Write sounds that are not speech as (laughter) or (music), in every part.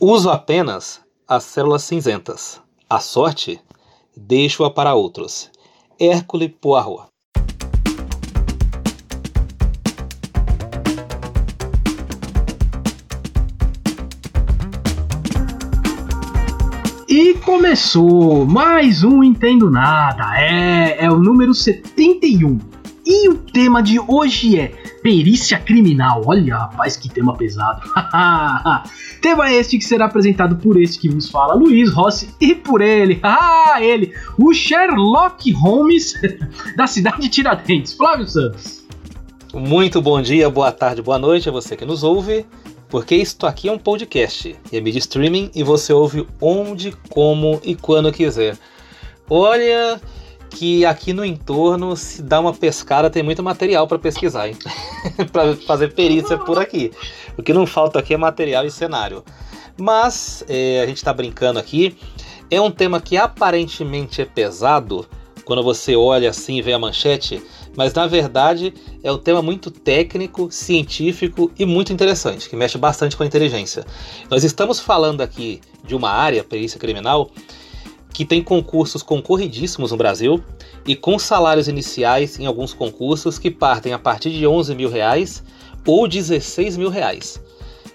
Uso apenas as células cinzentas. A sorte, deixo-a para outros. Hércule Poirot. E começou mais um Entendo Nada. É, é o número 71. E o tema de hoje é Perícia Criminal. Olha, rapaz, que tema pesado. (laughs) tema este que será apresentado por este que vos fala, Luiz Rossi, e por ele, (laughs) ah, ele, o Sherlock Holmes (laughs) da cidade de Tiradentes, Flávio Santos. Muito bom dia, boa tarde, boa noite a você que nos ouve, porque isto aqui é um podcast, é mídia streaming e você ouve onde, como e quando quiser. Olha, que aqui no entorno, se dá uma pescada, tem muito material para pesquisar, (laughs) para fazer perícia por aqui. O que não falta aqui é material e cenário. Mas é, a gente está brincando aqui. É um tema que aparentemente é pesado quando você olha assim e vê a manchete, mas na verdade é um tema muito técnico, científico e muito interessante, que mexe bastante com a inteligência. Nós estamos falando aqui de uma área, perícia criminal, que tem concursos concorridíssimos no Brasil e com salários iniciais em alguns concursos que partem a partir de 11 mil reais ou 16 mil reais.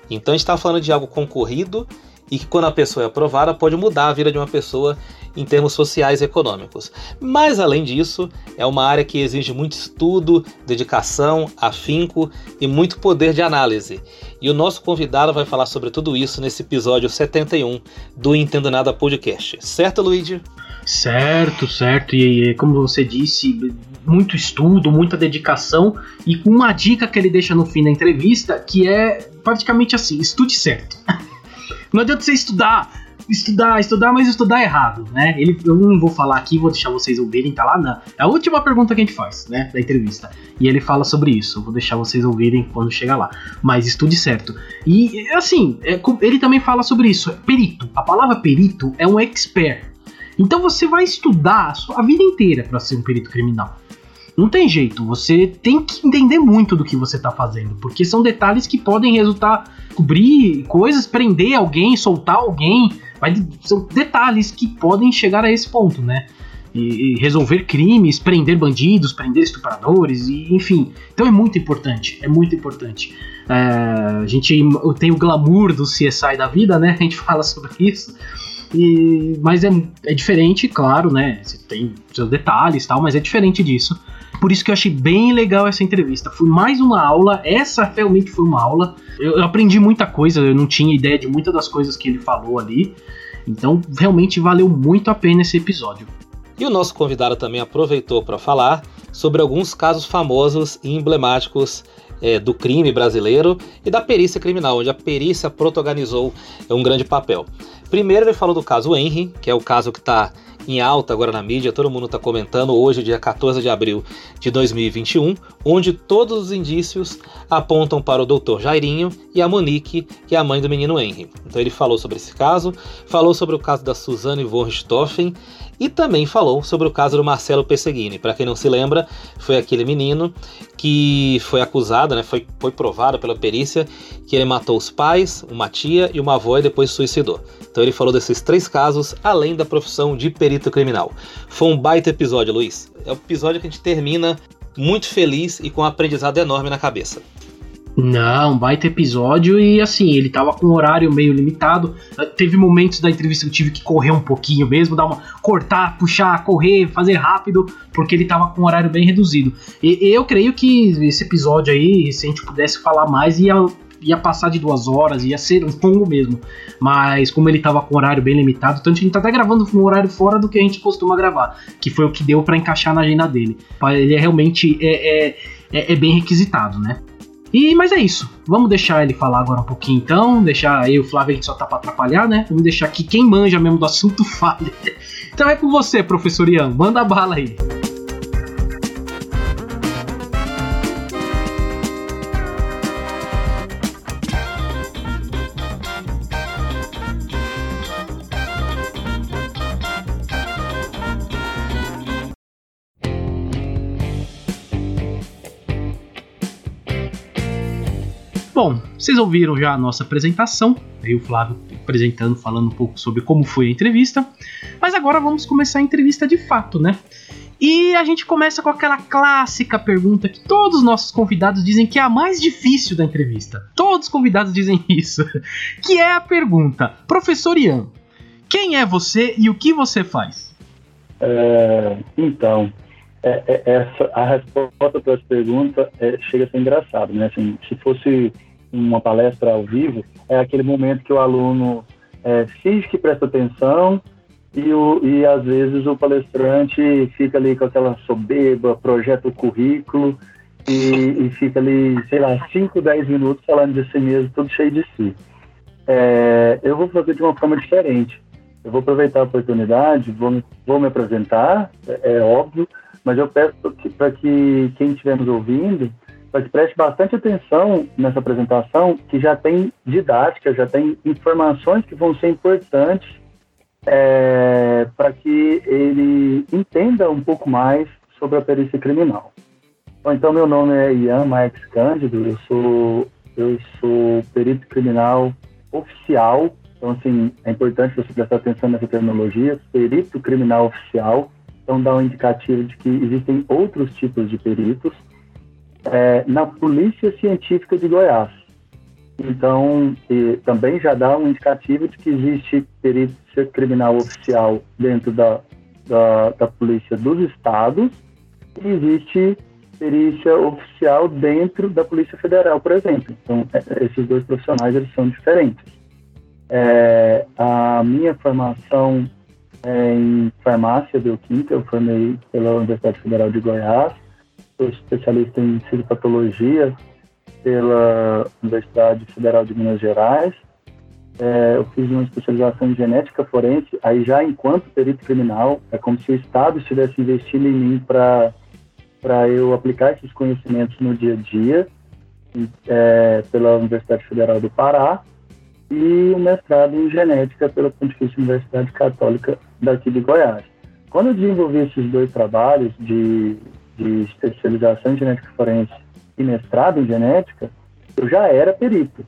Então a gente está falando de algo concorrido e que quando a pessoa é aprovada pode mudar a vida de uma pessoa em termos sociais e econômicos. Mas além disso, é uma área que exige muito estudo, dedicação, afinco e muito poder de análise. E o nosso convidado vai falar sobre tudo isso nesse episódio 71 do Entendo Nada Podcast. Certo, Luigi? Certo, certo. E como você disse, muito estudo, muita dedicação e uma dica que ele deixa no fim da entrevista que é praticamente assim: estude certo. (laughs) Não adianta você estudar estudar, estudar, mas estudar errado, né? Ele, eu não vou falar aqui, vou deixar vocês ouvirem, tá lá na é a última pergunta que a gente faz, né, da entrevista. E ele fala sobre isso, vou deixar vocês ouvirem quando chegar lá. Mas estude certo. E assim, é, ele também fala sobre isso, é perito. A palavra perito é um expert. Então você vai estudar a sua vida inteira para ser um perito criminal. Não tem jeito, você tem que entender muito do que você está fazendo, porque são detalhes que podem resultar, cobrir coisas, prender alguém, soltar alguém, vai, são detalhes que podem chegar a esse ponto, né? E, e resolver crimes, prender bandidos, prender estupradores, e, enfim. Então é muito importante, é muito importante. É, a gente tem o glamour do CSI da vida, né? A gente (laughs) fala sobre isso. E, mas é, é diferente, claro, né? Você tem seus detalhes tal, mas é diferente disso. Por isso que eu achei bem legal essa entrevista. Foi mais uma aula, essa realmente foi uma aula. Eu, eu aprendi muita coisa, eu não tinha ideia de muitas das coisas que ele falou ali. Então, realmente valeu muito a pena esse episódio. E o nosso convidado também aproveitou para falar sobre alguns casos famosos e emblemáticos é, do crime brasileiro e da perícia criminal, onde a perícia protagonizou um grande papel. Primeiro ele falou do caso Henry, que é o caso que está em alta agora na mídia, todo mundo está comentando hoje, dia 14 de abril de 2021, onde todos os indícios apontam para o Dr. Jairinho e a Monique, que é a mãe do menino Henry. Então ele falou sobre esse caso, falou sobre o caso da Suzane von Richthofen e também falou sobre o caso do Marcelo Pesseguini. Para quem não se lembra, foi aquele menino que foi acusado, né, foi, foi provado pela perícia que ele matou os pais, uma tia e uma avó e depois suicidou. Então ele falou desses três casos, além da profissão de perito criminal. Foi um baita episódio, Luiz. É o episódio que a gente termina muito feliz e com um aprendizado enorme na cabeça. Não, baita episódio e assim, ele tava com um horário meio limitado. Teve momentos da entrevista que eu tive que correr um pouquinho mesmo, dar uma cortar, puxar, correr, fazer rápido, porque ele tava com um horário bem reduzido. E eu creio que esse episódio aí, se a gente pudesse falar mais, ia, ia passar de duas horas, ia ser longo mesmo. Mas como ele tava com um horário bem limitado, tanto a gente tá até gravando um horário fora do que a gente costuma gravar, que foi o que deu para encaixar na agenda dele. Ele é realmente é, é, é, é bem requisitado, né? E, mas é isso. Vamos deixar ele falar agora um pouquinho então. Deixar eu o Flávio, gente só tá pra atrapalhar, né? Vamos deixar que quem manja mesmo do assunto (laughs) fale. Então é com você, professor Ian. Manda bala aí. Vocês ouviram já a nossa apresentação, aí o Flávio apresentando, falando um pouco sobre como foi a entrevista, mas agora vamos começar a entrevista de fato, né? E a gente começa com aquela clássica pergunta que todos os nossos convidados dizem que é a mais difícil da entrevista. Todos os convidados dizem (laughs) isso. Que é a pergunta: Professor Ian, quem é você e o que você faz? É, então, é, é, essa, a resposta para essa pergunta é, chega a ser engraçado, né? Assim, se fosse uma palestra ao vivo, é aquele momento que o aluno é, finge que presta atenção e, o, e às vezes o palestrante fica ali com aquela soberba, projeta o currículo e, e fica ali, sei lá, 5, 10 minutos falando de si mesmo, tudo cheio de si. É, eu vou fazer de uma forma diferente. Eu vou aproveitar a oportunidade, vou vou me apresentar, é, é óbvio, mas eu peço para que, que quem estiver nos ouvindo, que preste bastante atenção nessa apresentação, que já tem didática, já tem informações que vão ser importantes é, para que ele entenda um pouco mais sobre a perícia criminal. Bom, então, meu nome é Ian Max Cândido, eu sou, eu sou perito criminal oficial, então, assim, é importante você prestar atenção nessa terminologia, perito criminal oficial, então dá um indicativo de que existem outros tipos de peritos é, na Polícia Científica de Goiás. Então, também já dá um indicativo de que existe perícia criminal oficial dentro da, da, da Polícia dos Estados e existe perícia oficial dentro da Polícia Federal, por exemplo. Então, é, esses dois profissionais eles são diferentes. É, a minha formação é em farmácia bioquímica, eu formei pela Universidade Federal de Goiás, sou especialista em fisiopatologia pela Universidade Federal de Minas Gerais. É, eu fiz uma especialização em genética forense, aí já enquanto perito criminal, é como se o Estado estivesse investindo em mim para eu aplicar esses conhecimentos no dia a dia, é, pela Universidade Federal do Pará, e o mestrado em genética pela Pontifícia Universidade Católica daqui de Goiás. Quando eu desenvolvi esses dois trabalhos de, de especialização em genética forense e mestrado em genética, eu já era perito.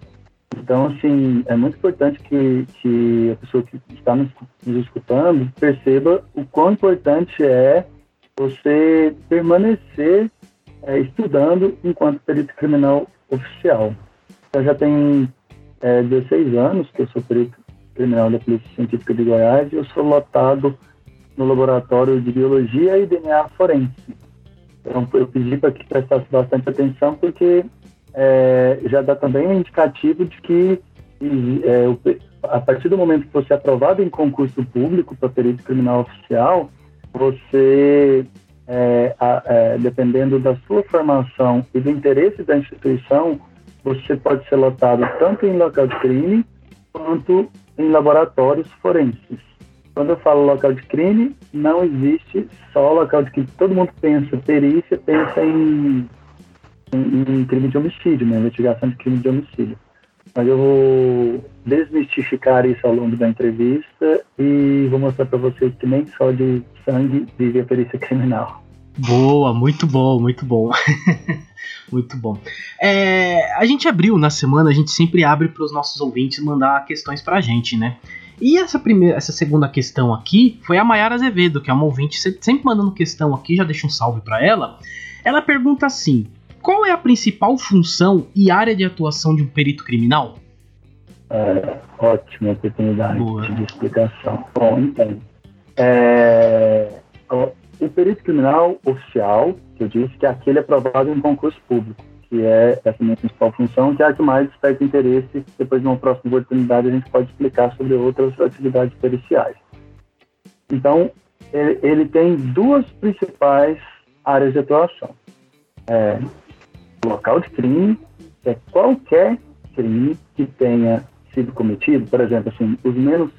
Então, assim, é muito importante que, que a pessoa que está nos, nos escutando perceba o quão importante é você permanecer é, estudando enquanto perito criminal oficial. Eu já tenho é, 16 anos que eu sou perito criminal da Polícia Científica de Goiás e eu sou lotado no laboratório de biologia e DNA forense. Então, eu pedi para que prestasse bastante atenção, porque é, já dá também um indicativo de que, é, a partir do momento que você é aprovado em concurso público para perito criminal oficial, você, é, a, é, dependendo da sua formação e do interesse da instituição, você pode ser lotado tanto em local de crime quanto em laboratórios forenses. Quando eu falo local de crime, não existe só local de crime. Todo mundo pensa perícia, pensa em, em, em crime de homicídio, né? investigação de crime de homicídio. Mas eu vou desmistificar isso ao longo da entrevista e vou mostrar para vocês que nem só de sangue vive a perícia criminal. Boa, muito bom, muito bom. (laughs) muito bom. É, a gente abriu na semana, a gente sempre abre para os nossos ouvintes mandar questões para a gente, né? E essa primeira, essa segunda questão aqui foi a Mayara Azevedo, que é uma ouvinte sempre mandando questão aqui, já deixa um salve para ela. Ela pergunta assim: qual é a principal função e área de atuação de um perito criminal? É, ótima oportunidade Boa. de explicação. Bom, então, é, o perito criminal oficial, que eu disse que é aquele aprovado em concurso público, que é essa minha principal função, que é a que mais desperta interesse. Depois, numa próxima oportunidade, a gente pode explicar sobre outras atividades periciais. Então, ele, ele tem duas principais áreas de atuação. É, local de crime, que é qualquer crime que tenha sido cometido, por exemplo, assim, os menos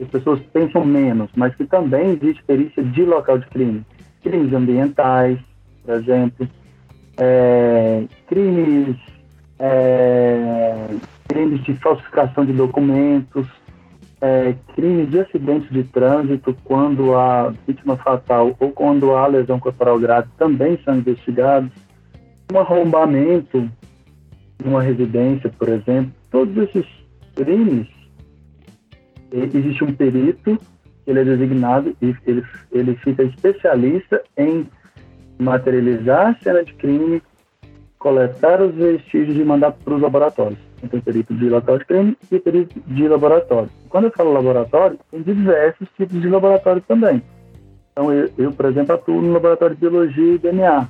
as pessoas pensam menos, mas que também existe perícia de local de crime. Crimes ambientais, por exemplo, é, crimes, é, crimes de falsificação de documentos, é, crimes de acidentes de trânsito, quando há vítima fatal ou quando há lesão corporal grave, também são investigados. Um arrombamento, numa residência, por exemplo, todos esses crimes, existe um perito, ele é designado e ele, ele fica especialista em materializar a cena de crime, coletar os vestígios e mandar para os laboratórios. Então, perito de local de crime e perito de laboratório. Quando eu falo laboratório, tem diversos tipos de laboratório também. Então, eu, eu, por exemplo, atuo no laboratório de biologia e DNA.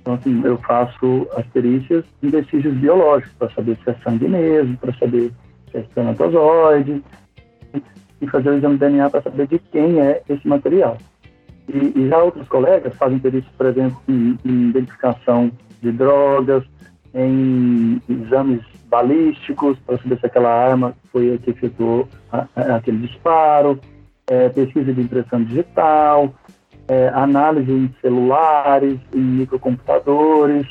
Então, assim, eu faço as perícias em vestígios biológicos, para saber se é sangue mesmo, para saber se é espermatozoide, e fazer o exame de DNA para saber de quem é esse material. E, e já outros colegas fazem perícias, por exemplo, em, em identificação de drogas, em exames balísticos, para saber se aquela arma foi a que efetuou aquele disparo, é, pesquisa de impressão digital, é, análise em celulares, em microcomputadores.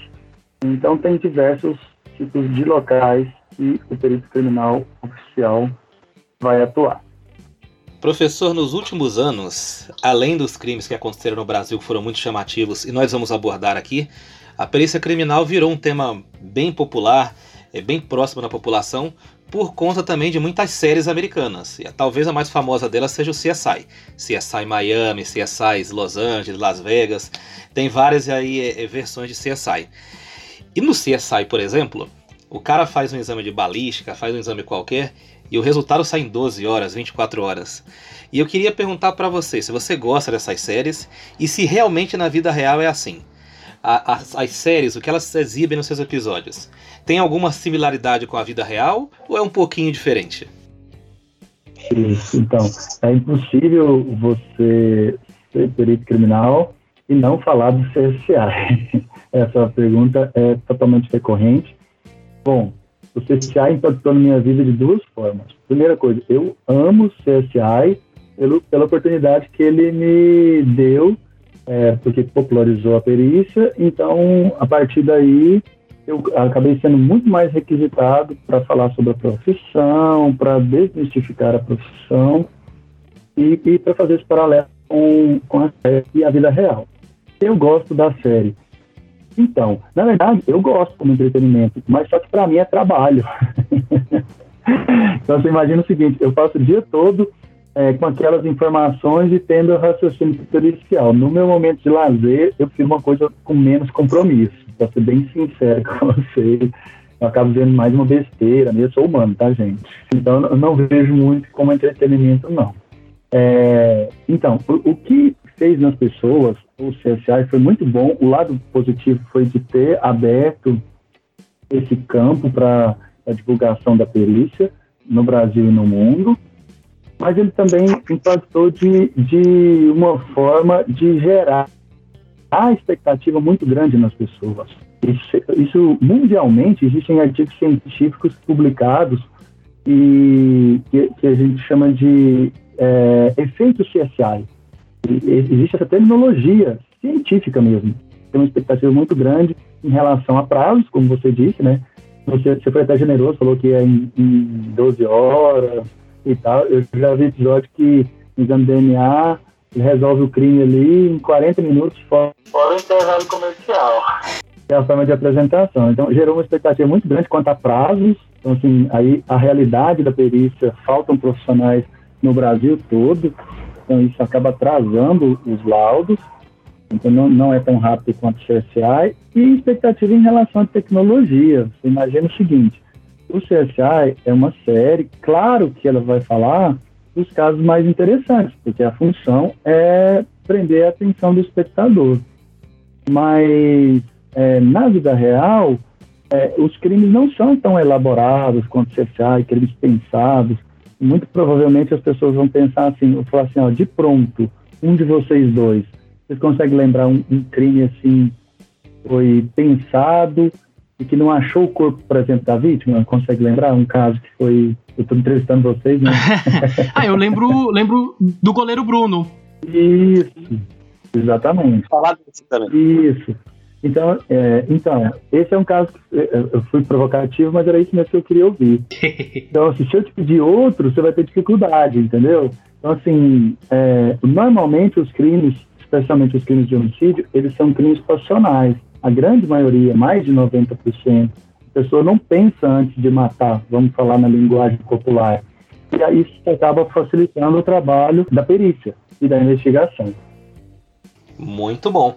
Então, tem diversos tipos de locais que o perito criminal oficial vai atuar. Professor, nos últimos anos, além dos crimes que aconteceram no Brasil que foram muito chamativos e nós vamos abordar aqui, a perícia criminal virou um tema bem popular, é bem próximo da população, por conta também de muitas séries americanas. E talvez a mais famosa delas seja o CSI. CSI Miami, CSI Los Angeles, Las Vegas. Tem várias aí é, é, versões de CSI. E no CSI, por exemplo, o cara faz um exame de balística, faz um exame qualquer, e o resultado sai em 12 horas, 24 horas. E eu queria perguntar para você se você gosta dessas séries e se realmente na vida real é assim. as, as séries, o que elas exibem nos seus episódios, tem alguma similaridade com a vida real ou é um pouquinho diferente? Isso, então, é impossível você ser perito criminal e não falar do CSI. (laughs) Essa pergunta é totalmente recorrente. Bom, o CSI impactou na minha vida de duas formas. Primeira coisa, eu amo o CSI pelo, pela oportunidade que ele me deu, é, porque popularizou a perícia. Então, a partir daí, eu acabei sendo muito mais requisitado para falar sobre a profissão, para desmistificar a profissão e, e para fazer esse paralelo com, com a série e a vida real. Eu gosto da série então, na verdade, eu gosto como entretenimento, mas só que para mim é trabalho. (laughs) então, você imagina o seguinte: eu passo o dia todo é, com aquelas informações e tendo raciocínio tutorial. No meu momento de lazer, eu fiz uma coisa com menos compromisso. Para ser bem sincero (laughs) com você, eu acabo vendo mais uma besteira. Eu sou humano, tá, gente? Então, eu não vejo muito como entretenimento, não. É, então, o, o que fez nas pessoas o CSI foi muito bom. O lado positivo foi de ter aberto esse campo para a divulgação da perícia no Brasil e no mundo, mas ele também impactou de, de uma forma de gerar a expectativa muito grande nas pessoas. Isso, isso mundialmente existem artigos científicos publicados e que, que a gente chama de é, efeito CSI, existe essa terminologia científica mesmo. Tem uma expectativa muito grande em relação a prazos, como você disse, né? Você, você foi até generoso, falou que é em, em 12 horas e tal. Eu já vi episódio que exame DNA resolve o crime ali em 40 minutos fora, fora o intervalo comercial. (laughs) É a forma de apresentação. Então, gerou uma expectativa muito grande quanto a prazos. Então, assim, aí a realidade da perícia, faltam profissionais no Brasil todo. Então, isso acaba atrasando os laudos, então não, não é tão rápido quanto o CSI. E expectativa em relação à tecnologia. Você imagina o seguinte: o CSI é uma série, claro que ela vai falar dos casos mais interessantes, porque a função é prender a atenção do espectador. Mas é, na vida real, é, os crimes não são tão elaborados quanto o CSI, crimes pensados muito provavelmente as pessoas vão pensar assim, vou falar assim, ó, de pronto, um de vocês dois, vocês conseguem lembrar um, um crime assim, foi pensado e que não achou o corpo, por exemplo, da vítima? Consegue lembrar um caso que foi, eu estou entrevistando vocês, né? (laughs) ah, eu lembro, lembro do goleiro Bruno. Isso, exatamente. Falar disso também. Isso. Então, é, então, esse é um caso que eu fui provocativo, mas era isso mesmo que eu queria ouvir. (laughs) Então, assim, se eu te pedir outro, você vai ter dificuldade, entendeu? Então, assim, é, normalmente os crimes, especialmente os crimes de homicídio, eles são crimes passionais. A grande maioria, mais de 90%, pessoa não pensa antes de matar, vamos falar na linguagem popular. E aí isso acaba facilitando o trabalho da perícia e da investigação. Muito bom.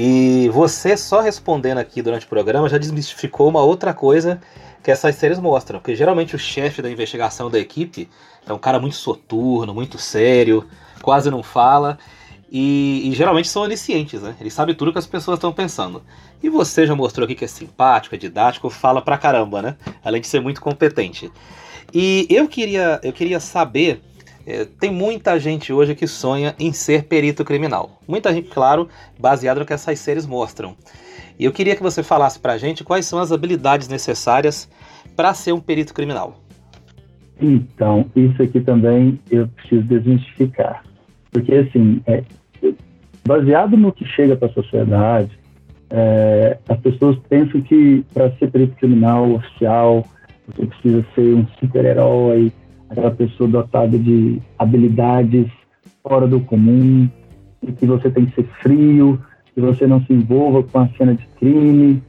E você só respondendo aqui durante o programa já desmistificou uma outra coisa que essas séries mostram. Porque geralmente o chefe da investigação da equipe é um cara muito soturno, muito sério, quase não fala. E, e, geralmente são oniscientes, né? Ele sabe tudo que as pessoas estão pensando. E você já mostrou aqui que é simpático, é didático, fala pra caramba, né? Além de ser muito competente. E eu queria, eu queria saber. É, tem muita gente hoje que sonha em ser perito criminal. Muita gente, claro, baseado no que essas séries mostram. E eu queria que você falasse pra gente quais são as habilidades necessárias para ser um perito criminal. Então, isso aqui também eu preciso desmistificar. Porque, assim, é, baseado no que chega para a sociedade, é, as pessoas pensam que para ser perito criminal oficial, você precisa ser um super-herói, aquela pessoa dotada de habilidades fora do comum, e que você tem que ser frio, que você não se envolva com a cena de crime.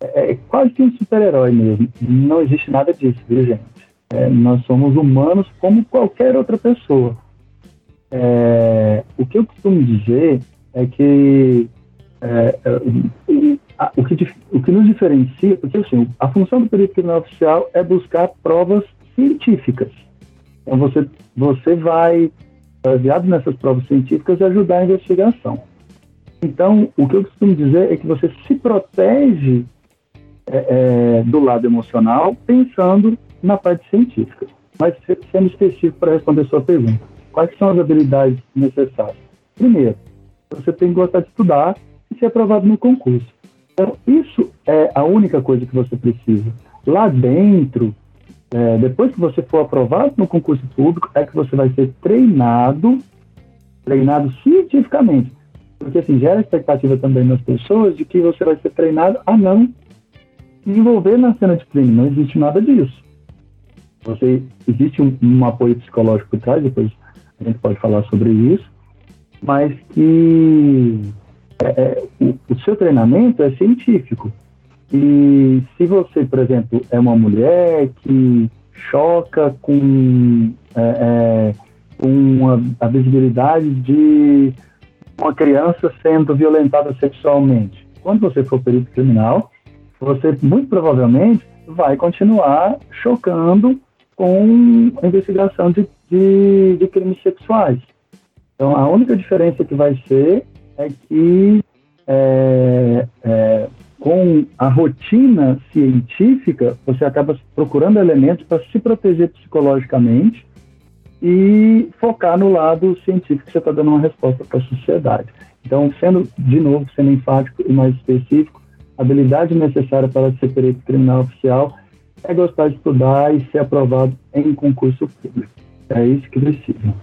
É, é quase que um super-herói mesmo. Não existe nada disso, viu, gente? É, nós somos humanos como qualquer outra pessoa. É, o que eu costumo dizer é que é, é o, que o que nos diferencia, porque assim, a função do perito criminal oficial é buscar provas científicas. Então você, você vai, baseado nessas provas científicas, ajudar a investigação. Então, o que eu costumo dizer é que você se protege é, é, do lado emocional pensando na parte científica. Mas sendo específico para responder sua pergunta, quais são as habilidades necessárias? Primeiro, você tem que gostar de estudar e ser aprovado no concurso. Então, isso é a única coisa que você precisa. Lá dentro, é, depois que você for aprovado no concurso público, é que você vai ser treinado, treinado cientificamente. Porque assim, gera expectativa também nas pessoas de que você vai ser treinado a não se envolver na cena de crime. Não existe nada disso. Você, existe um, um apoio psicológico por trás, depois a gente pode falar sobre isso, mas que é, é, o, o, seu treinamento é científico. E se você, por exemplo, é uma mulher que choca com, é, é com a, a visibilidade de uma criança sendo violentada sexualmente, quando você for perito criminal, você muito provavelmente vai continuar chocando com a investigação de, de, de crimes sexuais. Então, a única diferença que vai ser é que é, é, com a rotina científica, você acaba procurando elementos para se proteger psicologicamente e focar no lado científico que você está dando uma resposta para a sociedade. Então, sendo, de novo, sendo enfático e mais específico, a habilidade necessária para ser perito criminal oficial é gostar de estudar e ser aprovado em concurso público. É isso que precisa.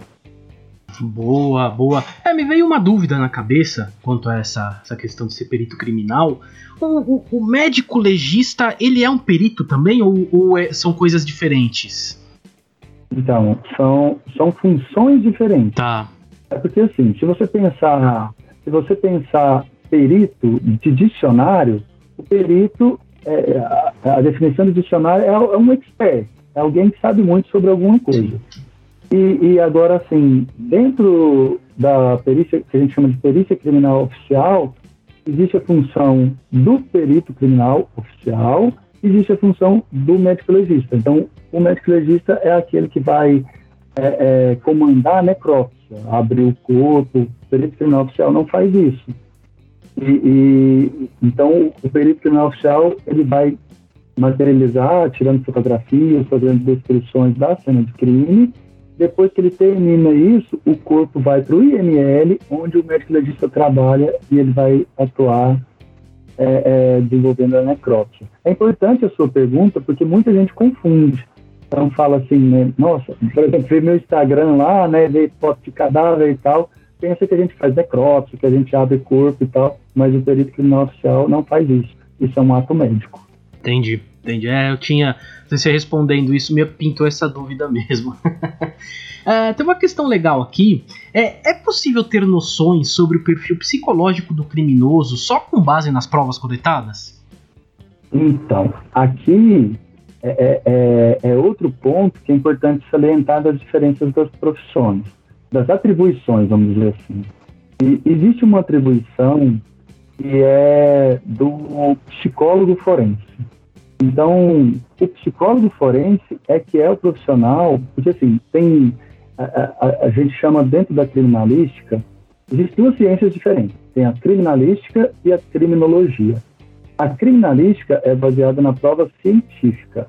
Boa, boa. É, me veio uma dúvida na cabeça quanto a essa, essa questão de ser perito criminal. O, o, o médico legista, ele é um perito também ou, ou é, são coisas diferentes? Então, são, são funções diferentes. Tá. É porque assim, se você pensar, se você pensar perito de dicionário, o perito, é, a, a, definição de dicionário é, é, um expert, é alguém que sabe muito sobre alguma coisa. E, e, agora, assim, dentro da perícia, que a gente chama de perícia criminal oficial, existe a função do perito criminal oficial, existe a função do médico legista. Então, o médico legista é aquele que vai é, é, comandar a necrópsia, abrir o corpo. O perito criminal oficial não faz isso. E, e, então, o perito criminal oficial ele vai materializar, tirando fotografias, fazendo descrições da cena de crime. Depois que ele termina isso, o corpo vai para o IML, onde o médico legista trabalha e ele vai atuar é, é, desenvolvendo a necrópsia. É importante a sua pergunta, porque muita gente confunde. Então fala assim, né, nossa, por exemplo, vê meu Instagram lá, né, vê foto de cadáver e tal, pensa que a gente faz necrópsia, que a gente abre corpo e tal, mas o perito criminal oficial não faz isso. Isso é um ato médico. Entendi, entendi. É, eu tinha, você respondendo isso, me pintou essa dúvida (laughs) mesmo. é, tem uma questão legal aqui. É, é possível ter noções sobre o perfil psicológico do criminoso só com base nas provas coletadas? Então, aqui é, é, é, é, outro ponto que é importante salientar das diferenças das profissões, das atribuições, vamos dizer assim. E existe uma atribuição que é do psicólogo forense. Então, o psicólogo forense é que é o profissional, porque assim, tem a, a, a gente chama dentro da criminalística, existem duas ciências diferentes. Tem a criminalística e a criminologia. A criminalística é baseada na prova científica.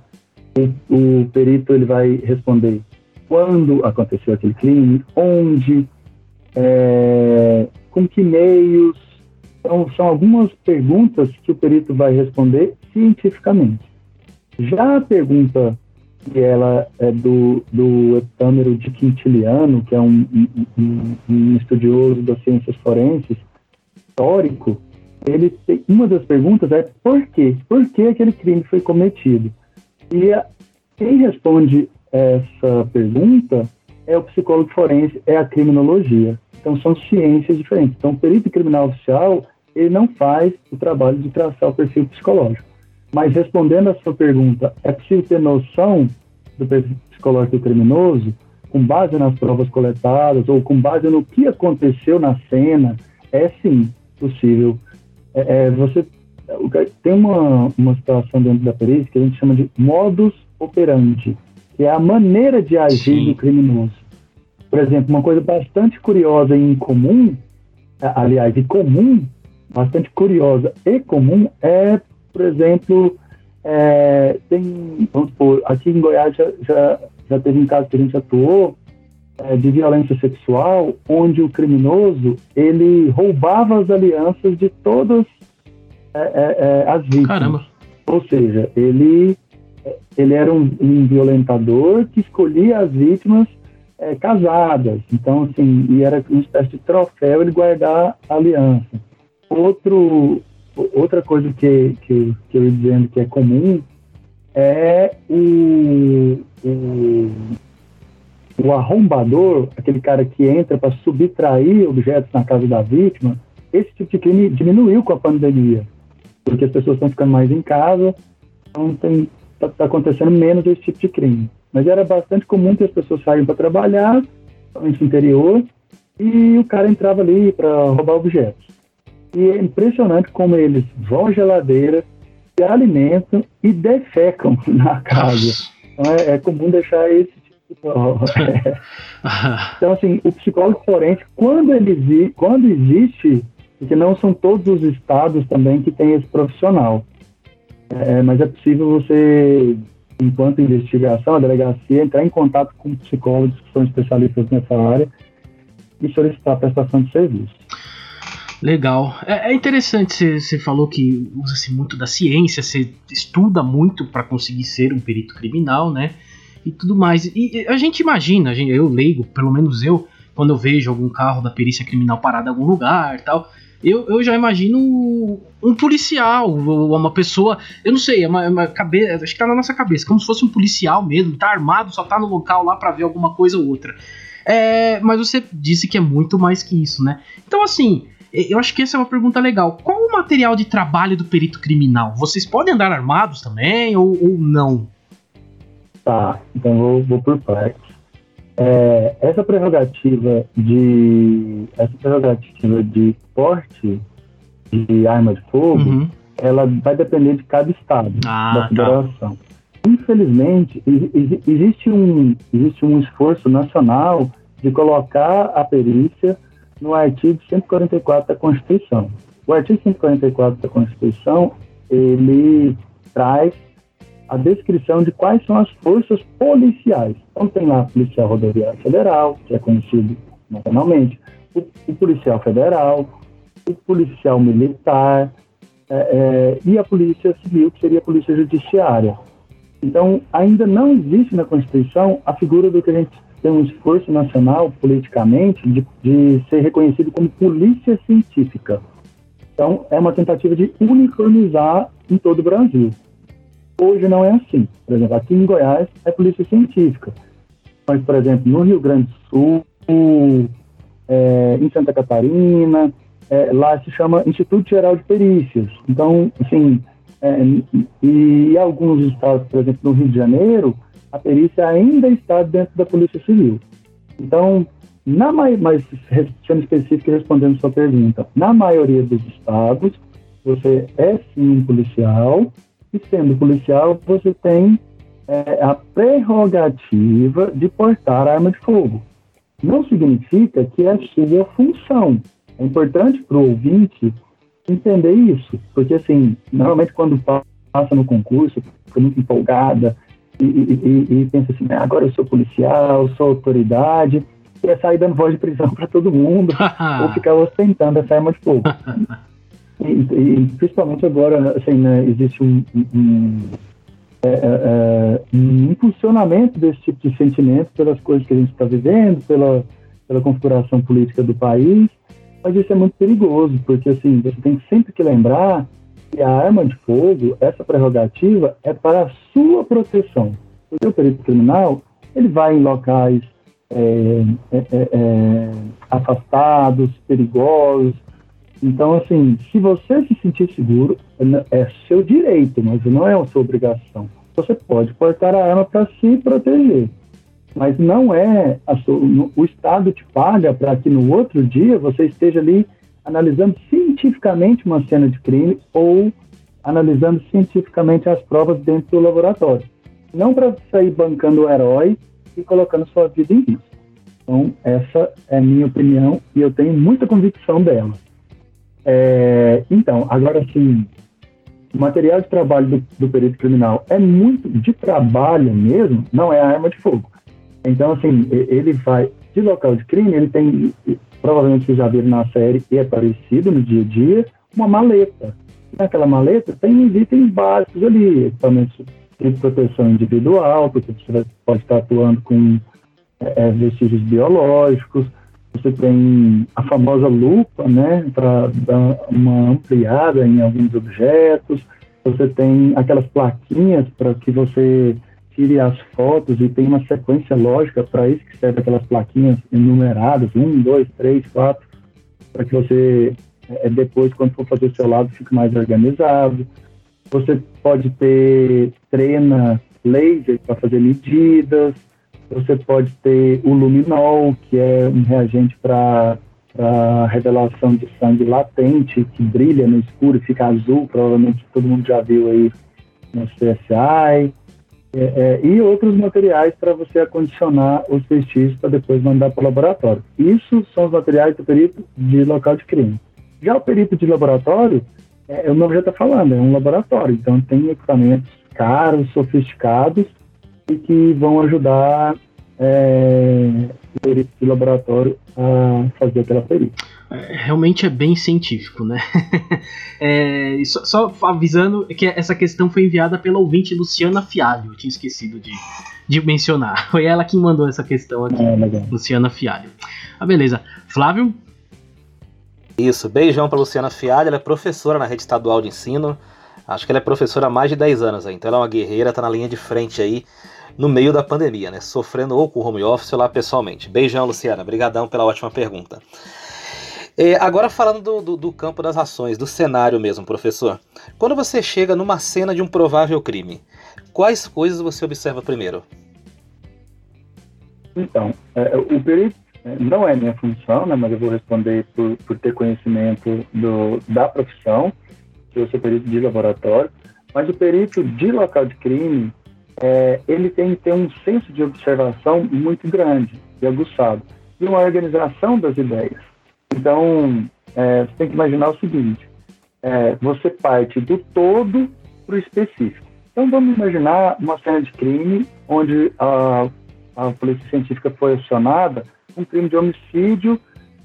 O, o perito ele vai responder quando aconteceu aquele crime, onde, é, com que meios. Então, são algumas perguntas que o perito vai responder cientificamente. Já a pergunta que ela é do, do Etâmero de Quintiliano, que é um, um, um, estudioso das ciências forenses, histórico, ele tem, uma das perguntas é por quê? Por que aquele crime foi cometido? E a, quem responde essa pergunta é o psicólogo forense, é a criminologia. Então são ciências diferentes. Então o perito criminal oficial, ele não faz o trabalho de traçar o perfil psicológico. Mas respondendo a sua pergunta, é possível ter noção do psicológico criminoso com base nas provas coletadas ou com base no que aconteceu na cena? É sim possível. É, é, você tem uma, uma situação dentro da perícia que a gente chama de modus operandi, que é a maneira de agir sim. do criminoso. Por exemplo, uma coisa bastante curiosa e incomum, aliás, e comum, bastante curiosa e comum, é por exemplo, é, tem, vamos supor, aqui em Goiás já, já, já teve um caso que a gente atuou é, de violência sexual, onde o criminoso ele roubava as alianças de todas é, é, é as vítimas. Caramba. Ou seja, ele, ele era um, um violentador que escolhia as vítimas é, casadas. Então, assim, e era uma espécie de troféu ele guardar a aliança. Outro, outra coisa que, que, que eu ia dizendo que é comum é o, o, o arrombador, aquele cara que entra para subtrair objetos na casa da vítima, esse tipo de crime diminuiu com a pandemia, porque as pessoas estão ficando mais em casa, então está tá acontecendo menos esse tipo de crime. Mas era bastante comum que as pessoas saíam para trabalhar, principalmente no interior, e o cara entrava ali para roubar objetos. E é impressionante como eles vão à geladeira, se alimentam e defecam (laughs) na casa. Então é, é comum deixar esse tipo de... (laughs) então, assim, o psicólogo forense, quando ele quando existe, porque não são todos os estados também que tem esse profissional, é, mas é possível você, enquanto investigação, a delegacia, entrar em contato com psicólogos que são especialistas nessa área e solicitar a prestação de serviço. Legal. É, é interessante, você falou que usa-se muito da ciência, você estuda muito para conseguir ser um perito criminal, né? E tudo mais. E a gente imagina, eu leigo, pelo menos eu, quando eu vejo algum carro da perícia criminal parado em algum lugar tal, eu, eu já imagino um policial, uma pessoa, eu não sei, é uma, é uma cabeça, acho que tá na nossa cabeça, como se fosse um policial mesmo, tá armado, só tá no local lá para ver alguma coisa ou outra. É, mas você disse que é muito mais que isso, né? Então, assim, eu acho que essa é uma pergunta legal. Qual o material de trabalho do perito criminal? Vocês podem andar armados também ou, ou não? Tá, então vou, vou por partes. É, essa prerrogativa de essa prerrogativa de porte de arma de fogo, uhum. ela vai depender de cada estado ah, da tá. federação. Tá. Infelizmente, existe um, existe um esforço nacional de colocar a perícia no artigo 144 da Constituição. O artigo 144 da Constituição, ele traz a descrição de quais são as forças policiais. Então tem lá a Policial Rodoviária Federal, que é conhecido nacionalmente, o, o Policial Federal, o Policial Militar é, é, e a Polícia Civil, que seria a Polícia Judiciária. Então, ainda não existe na Constituição a figura do que a gente tem um esforço nacional, politicamente, de, de ser reconhecido como polícia científica. Então, é uma tentativa de uniformizar em todo o Brasil. Hoje não é assim. Por exemplo, aqui em Goiás é polícia científica. Mas, por exemplo, no Rio Grande do Sul, é, em Santa Catarina, é, lá se chama Instituto Geral de Perícias. Então, assim, É, e alguns estados, por exemplo, no Rio de Janeiro, a perícia ainda está dentro da Polícia Civil. Então, na mais sendo específico respondendo sua pergunta, na maioria dos estados, você é sim policial, e sendo policial, você tem é, a prerrogativa de portar arma de fogo. Não significa que é sua função. É importante para o ouvinte entender isso, porque assim, normalmente quando passa no concurso, fica muito empolgada e, e, e, pensa assim, ah, agora eu sou policial, sou autoridade, e é sair dando voz de prisão (laughs) para todo mundo, (laughs) ou ficar ostentando essa arma de fogo. (laughs) e, e, principalmente agora, assim, né, existe um, um, é, é, é, um, impulsionamento desse tipo de sentimento pelas coisas que a gente está vivendo, pela, pela configuração política do país, mas isso é muito perigoso, porque assim, você tem sempre que lembrar que a arma de fogo, essa prerrogativa, é para a sua proteção. Porque o perito criminal, ele vai em locais é, é, é, é afastados, perigosos. Então, assim, se você se sentir seguro, é seu direito, mas não é a sua obrigação. Você pode portar a arma para se proteger mas não é sua, o Estado te paga para que no outro dia você esteja ali analisando cientificamente uma cena de crime ou analisando cientificamente as provas dentro do laboratório. Não para sair bancando o herói e colocando sua vida em risco. Então, essa é a minha opinião e eu tenho muita convicção dela. É, então, agora sim, o material de trabalho do, do perito criminal é muito de trabalho mesmo, não é arma de fogo. Então, assim, ele vai de local de crime, ele tem, provavelmente vocês já viram na série, e é parecido no dia a dia, uma maleta. Naquela maleta tem itens básicos ali, equipamentos de proteção individual, porque você pode estar atuando com é, é, vestígios biológicos, você tem a famosa lupa, né, para dar uma ampliada em alguns objetos, você tem aquelas plaquinhas para que você tire as fotos e tem uma sequência lógica para isso que serve aquelas plaquinhas enumeradas, um, dois, três, quatro, para que você é, depois, quando for fazer o seu lado, fique mais organizado. Você pode ter trena laser para fazer medidas, você pode ter o luminol, que é um reagente para revelação de sangue latente, que brilha no escuro e fica azul, provavelmente todo mundo já viu aí no CSI. É, é, e outros materiais para você acondicionar os vestígios para depois mandar para o laboratório. Isso são os materiais do perito de local de crime. Já o perito de laboratório, é, o nome já está falando, é um laboratório, então tem equipamentos caros, sofisticados e que vão ajudar é, de laboratório a fazer aquela perícia. É, realmente é bem científico, né? (laughs) é, só, só, avisando que essa questão foi enviada pela ouvinte Luciana Fialho, eu tinha esquecido de, de mencionar. Foi ela que mandou essa questão aqui, é, Luciana Fialho. Ah, beleza. Flávio? Isso, beijão para Luciana Fialho, ela é professora na rede estadual de ensino. Acho que ela é professora há mais de 10 anos aí, então ela é uma guerreira, tá na linha de frente aí no meio da pandemia, né? Sofrendo ou com home office ou lá pessoalmente. Beijão, Luciana. Obrigadão pela ótima pergunta. É, agora falando do, do, do, campo das ações, do cenário mesmo, professor. Quando você chega numa cena de um provável crime, quais coisas você observa primeiro? Então, é, o perito é, não é minha função, né, mas eu vou responder por, por ter conhecimento do, da profissão, eu sou perito de laboratório, mas o perito de local de crime, é, ele tem que ter um senso de observação muito grande e aguçado, e uma organização das ideias. Então, é, você tem que imaginar o seguinte: é, você parte do todo para o específico. Então, vamos imaginar uma cena de crime onde a, a polícia científica foi acionada, um crime de homicídio,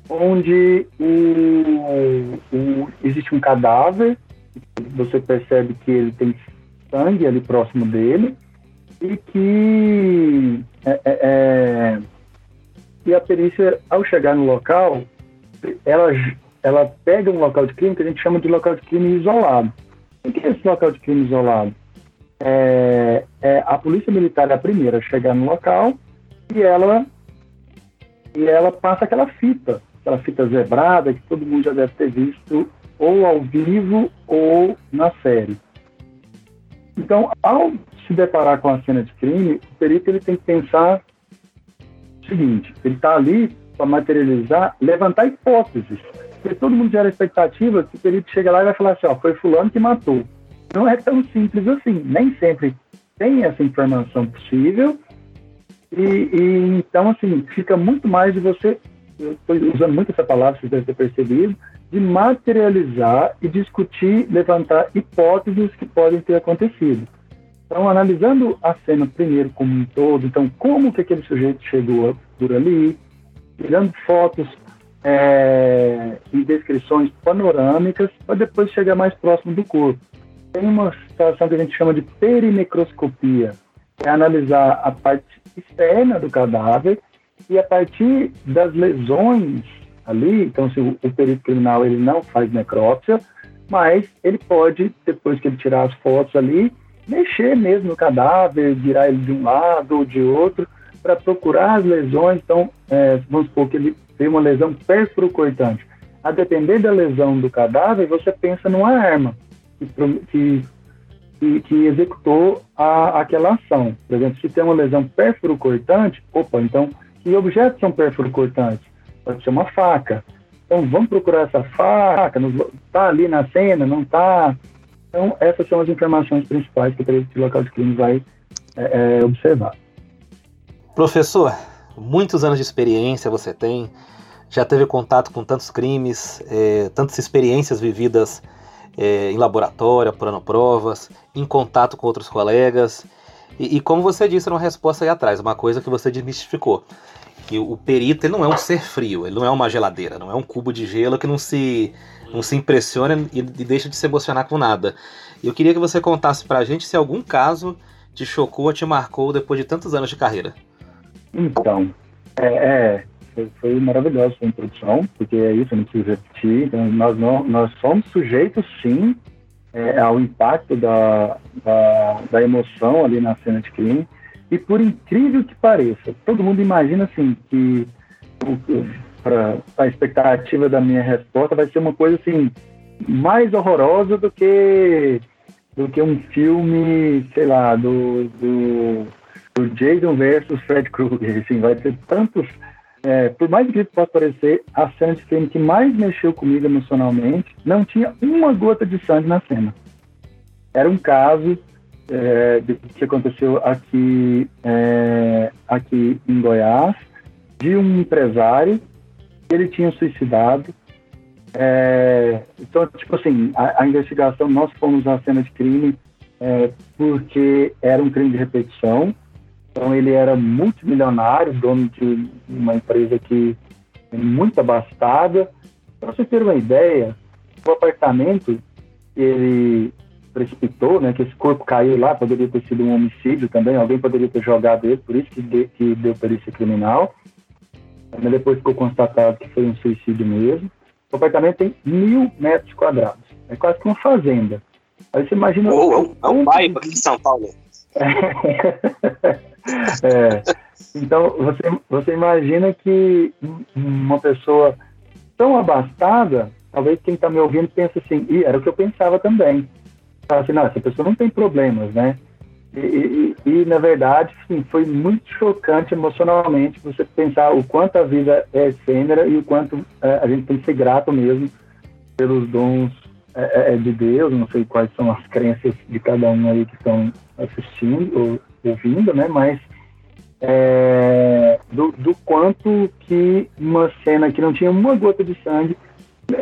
onde o, o, existe um cadáver, você percebe que ele tem sangue ali próximo dele, e que é, é, é e a perícia, ao chegar no local, ela, ela pega um local de crime que a gente chama de local de crime isolado. O que é esse local de crime isolado? É, é a polícia militar é a primeira a chegar no local e ela e ela passa aquela fita, aquela fita zebrada que todo mundo já deve ter visto ou ao vivo ou na série. Então, ao se deparar com a cena de crime, o perito ele tem que pensar o seguinte: ele está ali para materializar, levantar hipóteses. Porque todo mundo gera expectativa que o perito chega lá e vai falar assim: ó, foi Fulano que matou. Não é tão simples assim. Nem sempre tem essa informação possível. E, e então, assim, fica muito mais de você. Eu estou usando muito essa palavra, vocês devem ter percebido de materializar e discutir, levantar hipóteses que podem ter acontecido. Então, analisando a cena primeiro como um todo, então, como que aquele sujeito chegou por ali, tirando fotos é, e descrições panorâmicas, para depois chegar mais próximo do corpo. Tem uma situação que a gente chama de perimicroscopia, que é analisar a parte externa do cadáver e a partir das lesões ali, então se o, o perito criminal ele não faz necrópsia, mas ele pode, depois que ele tirar as fotos ali, mexer mesmo no cadáver, virar ele de um lado ou de outro, para procurar as lesões. Então, é, vamos supor que ele tem uma lesão perfuro-cortante. A depender da lesão do cadáver, você pensa numa arma que, que, que executou a, aquela ação. Por exemplo, se tem uma lesão perfuro-cortante, opa, então, que objetos são perfuro-cortantes? pode ser uma faca. Então vamos procurar essa faca, está ali na cena, não está. Então essas são as informações principais que o local de crime vai é, é, observar. Professor, muitos anos de experiência você tem, já teve contato com tantos crimes, é, tantas experiências vividas é, em laboratório, apurando provas, em contato com outros colegas. E, e como você disse numa resposta aí atrás, uma coisa que você desmistificou que o perito ele não é um ser frio, ele não é uma geladeira, não é um cubo de gelo que não se, não se impressiona e, e deixa de se emocionar com nada. Eu queria que você contasse pra gente se algum caso te chocou ou te marcou depois de tantos anos de carreira. Então, é, é foi maravilhosa a introdução, porque é isso, não preciso repetir. Então, nós, não, nós somos sujeitos, sim, é, ao impacto da, da, da emoção ali na cena de crime. E por incrível que pareça, todo mundo imagina assim que para a expectativa da minha resposta vai ser uma coisa assim mais horrorosa do que do que um filme, sei lá, do, do, do Jason versus Fred Krueger. Assim, vai ter tantos. É, por mais incrível que possa parecer, a cena de filme que mais mexeu comigo emocionalmente não tinha uma gota de sangue na cena. Era um caso é, do que aconteceu aqui, é, aqui em Goiás, de um empresário, ele tinha suicidado. É, então, tipo assim, a, a, investigação, nós fomos à cena de crime é, porque era um crime de repetição. Então, ele era multimilionário, dono de uma empresa que é muito abastada. Para você ter uma ideia, o apartamento ele precipitou, né, que esse corpo caiu lá, poderia ter sido um homicídio também, alguém poderia ter jogado ele, por isso que, de, que deu perícia criminal. Mas depois ficou constatado que foi um suicídio mesmo. O apartamento tem mil metros quadrados, é quase que uma fazenda. Aí você imagina. Oh, é um, é um bairro aqui em São Paulo. (laughs) é. Então, você, você imagina que uma pessoa tão abastada, talvez quem está me ouvindo pense assim, e era o que eu pensava também fala assim, não, essa pessoa não tem problemas, né? E, e, e, na verdade, sim, foi muito chocante emocionalmente você pensar o quanto a vida é efêmera e o quanto é, a gente tem que ser grato mesmo pelos dons é, é, é, de Deus. Não sei quais são as crenças de cada um aí que estão assistindo ou ouvindo, né? Mas é, do, do quanto que uma cena que não tinha uma gota de sangue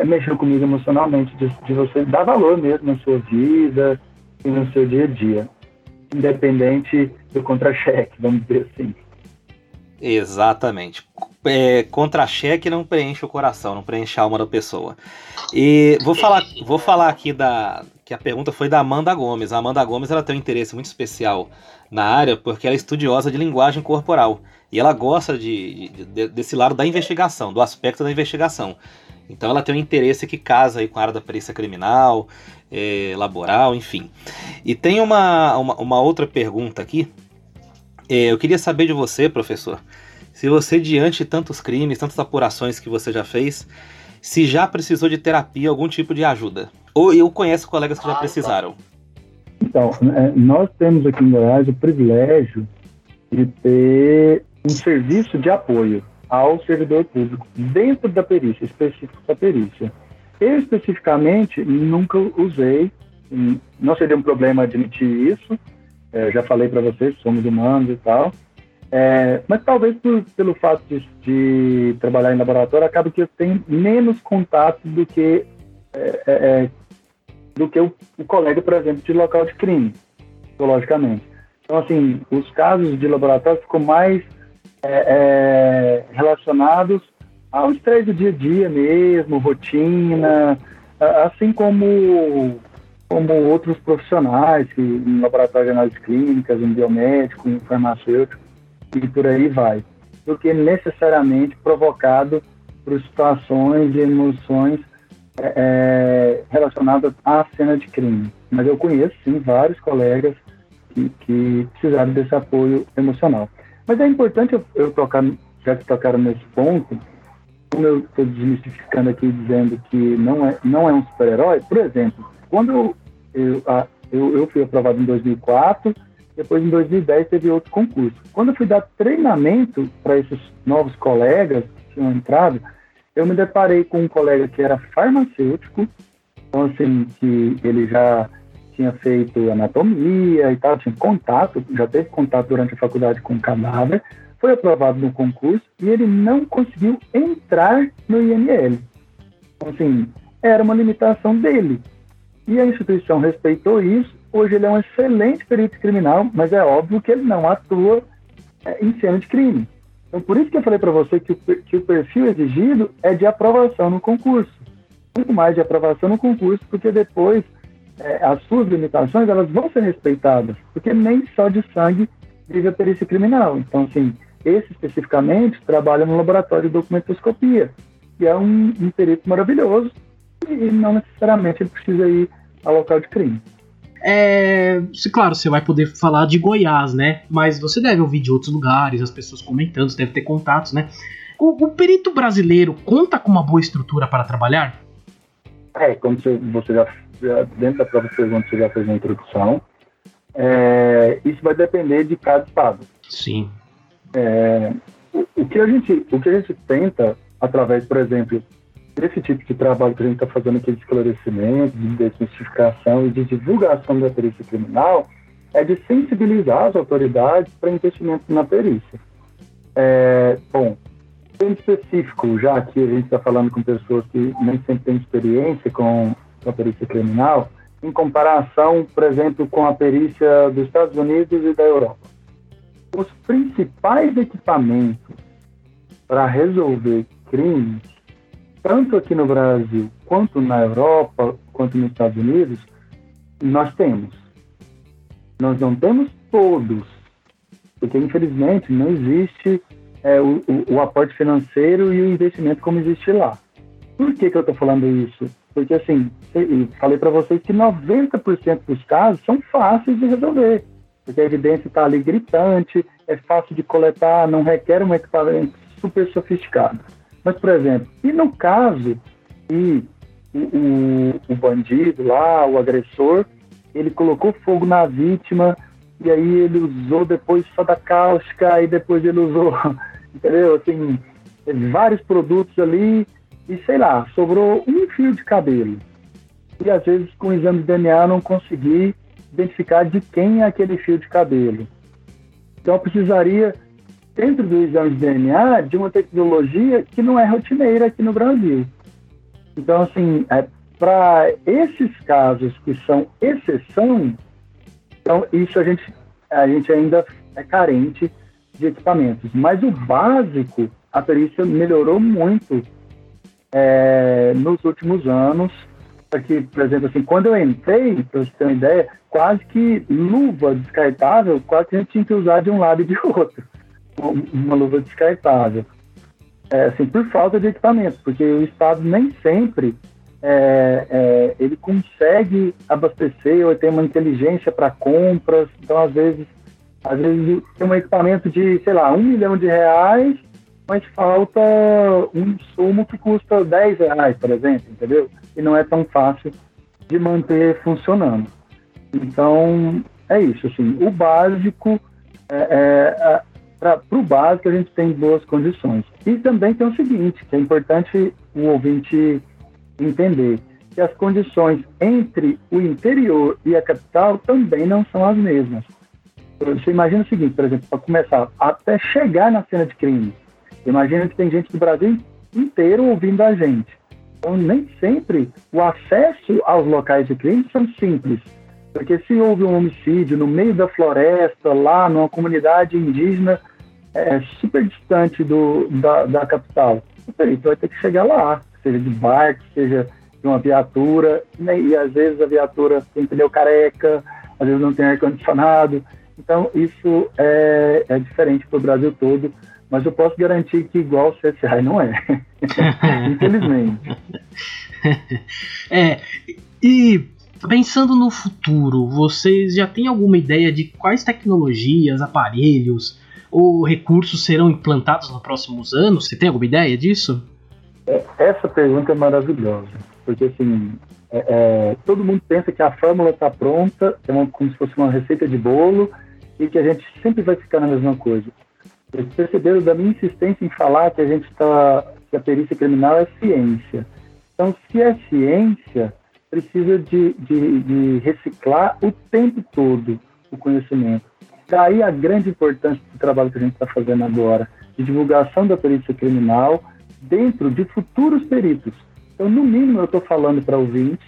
mexeu comigo emocionalmente, de, de, você dar valor mesmo na sua vida e no seu dia a dia, independente do contra-cheque, vamos dizer assim. Exatamente. É, contra-cheque não preenche o coração, não preenche a alma da pessoa. E vou falar, vou falar aqui da que a pergunta foi da Amanda Gomes. A Amanda Gomes ela tem um interesse muito especial na área porque ela é estudiosa de linguagem corporal e ela gosta de, de, de, desse lado da investigação, do aspecto da investigação. Então ela tem um interesse que casa aí com a área da perícia criminal, é, laboral, enfim. E tem uma, uma, uma outra pergunta aqui. É, eu queria saber de você, professor, se você, diante de tantos crimes, tantas apurações que você já fez, se já precisou de terapia, algum tipo de ajuda. Ou eu conheço colegas que já precisaram. Então, é, nós temos aqui em Goiás o privilégio de ter um serviço de apoio ao servidor público dentro da perícia, específico da perícia. Eu, especificamente, nunca usei, não seria um problema admitir isso, é, já falei para vocês, somos humanos e tal, é, mas talvez por, pelo fato de, de, trabalhar em laboratório, acaba que eu tenho menos contato do que, é, é, do que o, o, colega, por exemplo, de local de crime, logicamente. Então, assim, os casos de laboratório ficam mais é, relacionados ao estresse do dia a dia mesmo, rotina, assim como como outros profissionais, que, em laboratório de análise clínicas, em biomédico, em farmacêutico, e por aí vai, do que necessariamente provocado por situações e emoções é, é, relacionadas à cena de crime. Mas eu conheço, sim, vários colegas que, que precisaram desse apoio emocional. Mas é importante eu, eu tocar, já que tocaram nesse ponto, como eu estou desmistificando aqui, dizendo que não é, não é um super-herói, por exemplo, quando eu, eu, eu, eu fui aprovado em 2004, depois, em 2010, teve outro concurso. Quando eu fui dar treinamento para esses novos colegas que tinham entrado, eu me deparei com um colega que era farmacêutico, então, assim, que ele já tinha feito anatomia e tal, tinha contato, já teve contato durante a faculdade com cadáver, foi aprovado no concurso e ele não conseguiu entrar no INL. Então, assim, era uma limitação dele. E a instituição respeitou isso Hoje ele é um excelente perito criminal, mas é óbvio que ele não atua é, em cena de crime. Então, por isso que eu falei para você que o, que o perfil exigido é de aprovação no concurso. Muito mais de aprovação no concurso, porque depois é, as suas limitações elas vão ser respeitadas, porque nem só de sangue vive a perícia criminal. Então, assim, esse especificamente trabalha no laboratório de documentoscopia, que é um, um perito maravilhoso e não necessariamente ele precisa ir ao local de crime. É, claro, você vai poder falar de Goiás, né? Mas você deve ouvir de outros lugares, as pessoas comentando, você deve ter contatos, né? O, o perito brasileiro conta com uma boa estrutura para trabalhar? É, como você já, já, dentro da própria pergunta, você já fez a introdução. É, isso vai depender de cada estado. Sim. É, o, o, que a gente, o que a gente tenta, através, por exemplo, esse tipo de trabalho que a gente está fazendo aqui de esclarecimento, de desmistificação e de divulgação da perícia criminal é de sensibilizar as autoridades para investimento na perícia. É, bom, em específico, já que a gente está falando com pessoas que nem sempre têm experiência com a perícia criminal, em comparação, por exemplo, com a perícia dos Estados Unidos e da Europa. Os principais equipamentos para resolver crimes tanto aqui no Brasil quanto na Europa, quanto nos Estados Unidos, nós temos. Nós não temos todos, porque infelizmente não existe é, o, o, o, aporte financeiro e o investimento como existe lá. Por que, que eu estou falando isso? Porque assim, falei para vocês que 90% dos casos são fáceis de resolver, porque a evidência está ali gritante, é fácil de coletar, não requer um equipamento super sofisticado. Mas, por exemplo, e no caso e o, o, bandido lá, o agressor, ele colocou fogo na vítima e aí ele usou depois só da cáustica e depois ele usou, (laughs) entendeu? Assim, vários produtos ali e sei lá, sobrou um fio de cabelo. E às vezes com o exame de DNA eu não consegui identificar de quem é aquele fio de cabelo. Então eu precisaria dentro do exame de DNA de uma tecnologia que não é rotineira aqui no Brasil. Então, assim, é, para esses casos que são exceção, então isso a gente, a gente ainda é carente de equipamentos. Mas o básico, a perícia melhorou muito é, nos últimos anos. Aqui, por exemplo, assim, quando eu entrei, para você ter uma ideia, quase que luva descartável, quase que a gente tinha que usar de um lado e de (laughs) outro uma luva descartável. É, assim, por falta de equipamento, porque o Estado nem sempre é, é, ele consegue abastecer ou tem uma inteligência para compras. Então, às vezes, às vezes tem um equipamento de, sei lá, um milhão de reais, mas falta um insumo que custa 10 reais, por exemplo, entendeu? E não é tão fácil de manter funcionando. Então, é isso. Assim, o básico, é, é, para o básico, a gente tem boas condições. E também tem o seguinte, que é importante o ouvinte entender, que as condições entre o interior e a capital também não são as mesmas. Você imagina o seguinte, por exemplo, para começar, até chegar na cena de crime, imagina que tem gente do Brasil inteiro ouvindo a gente. Então, nem sempre o acesso aos locais de crime são simples. Porque se houve um homicídio no meio da floresta, lá numa comunidade indígena é, super distante do, da, da capital, o perito vai ter que chegar lá, seja de barco, seja de uma viatura, né? e às vezes a viatura tem pneu careca, às vezes não tem ar-condicionado. Então, isso é, é diferente para o Brasil todo, mas eu posso garantir que igual o CSI não é. (laughs) Infelizmente. (laughs) É, e pensando no futuro, vocês já têm alguma ideia de quais tecnologias, aparelhos ou recursos serão implantados nos próximos anos? Você tem alguma ideia disso? É, essa pergunta é maravilhosa, porque assim, é, é, todo mundo pensa que a fórmula está pronta, é uma, como se fosse uma receita de bolo, e que a gente sempre vai ficar na mesma coisa. Eles perceberam da minha insistência em falar que a gente está, que a perícia criminal é ciência. Então, se é ciência, precisa de, de, de reciclar o tempo todo o conhecimento. Daí a grande importância do trabalho que a gente está fazendo agora, de divulgação da perícia criminal dentro de futuros peritos. Então, no mínimo, eu estou falando para ouvintes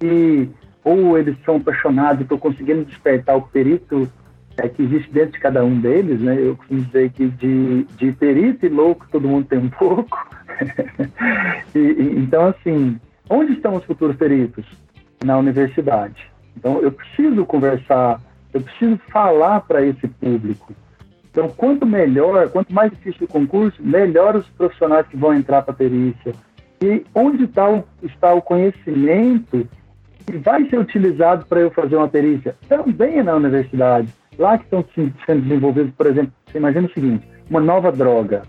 que ou eles são apaixonados e estou conseguindo despertar o perito é, que existe dentro de cada um deles, né? Eu costumo dizer que de, de perito e louco todo mundo tem um pouco. (laughs) e, e, então, assim, onde estão os futuros peritos? Na universidade. Então, eu preciso conversar, eu preciso falar para esse público. Então, quanto melhor, quanto mais difícil o concurso, melhor os profissionais que vão entrar para a perícia. E onde está o, está o conhecimento que vai ser utilizado para eu fazer uma perícia? Também na universidade lá que estão sendo desenvolvidos, por exemplo, você imagina o seguinte, uma nova droga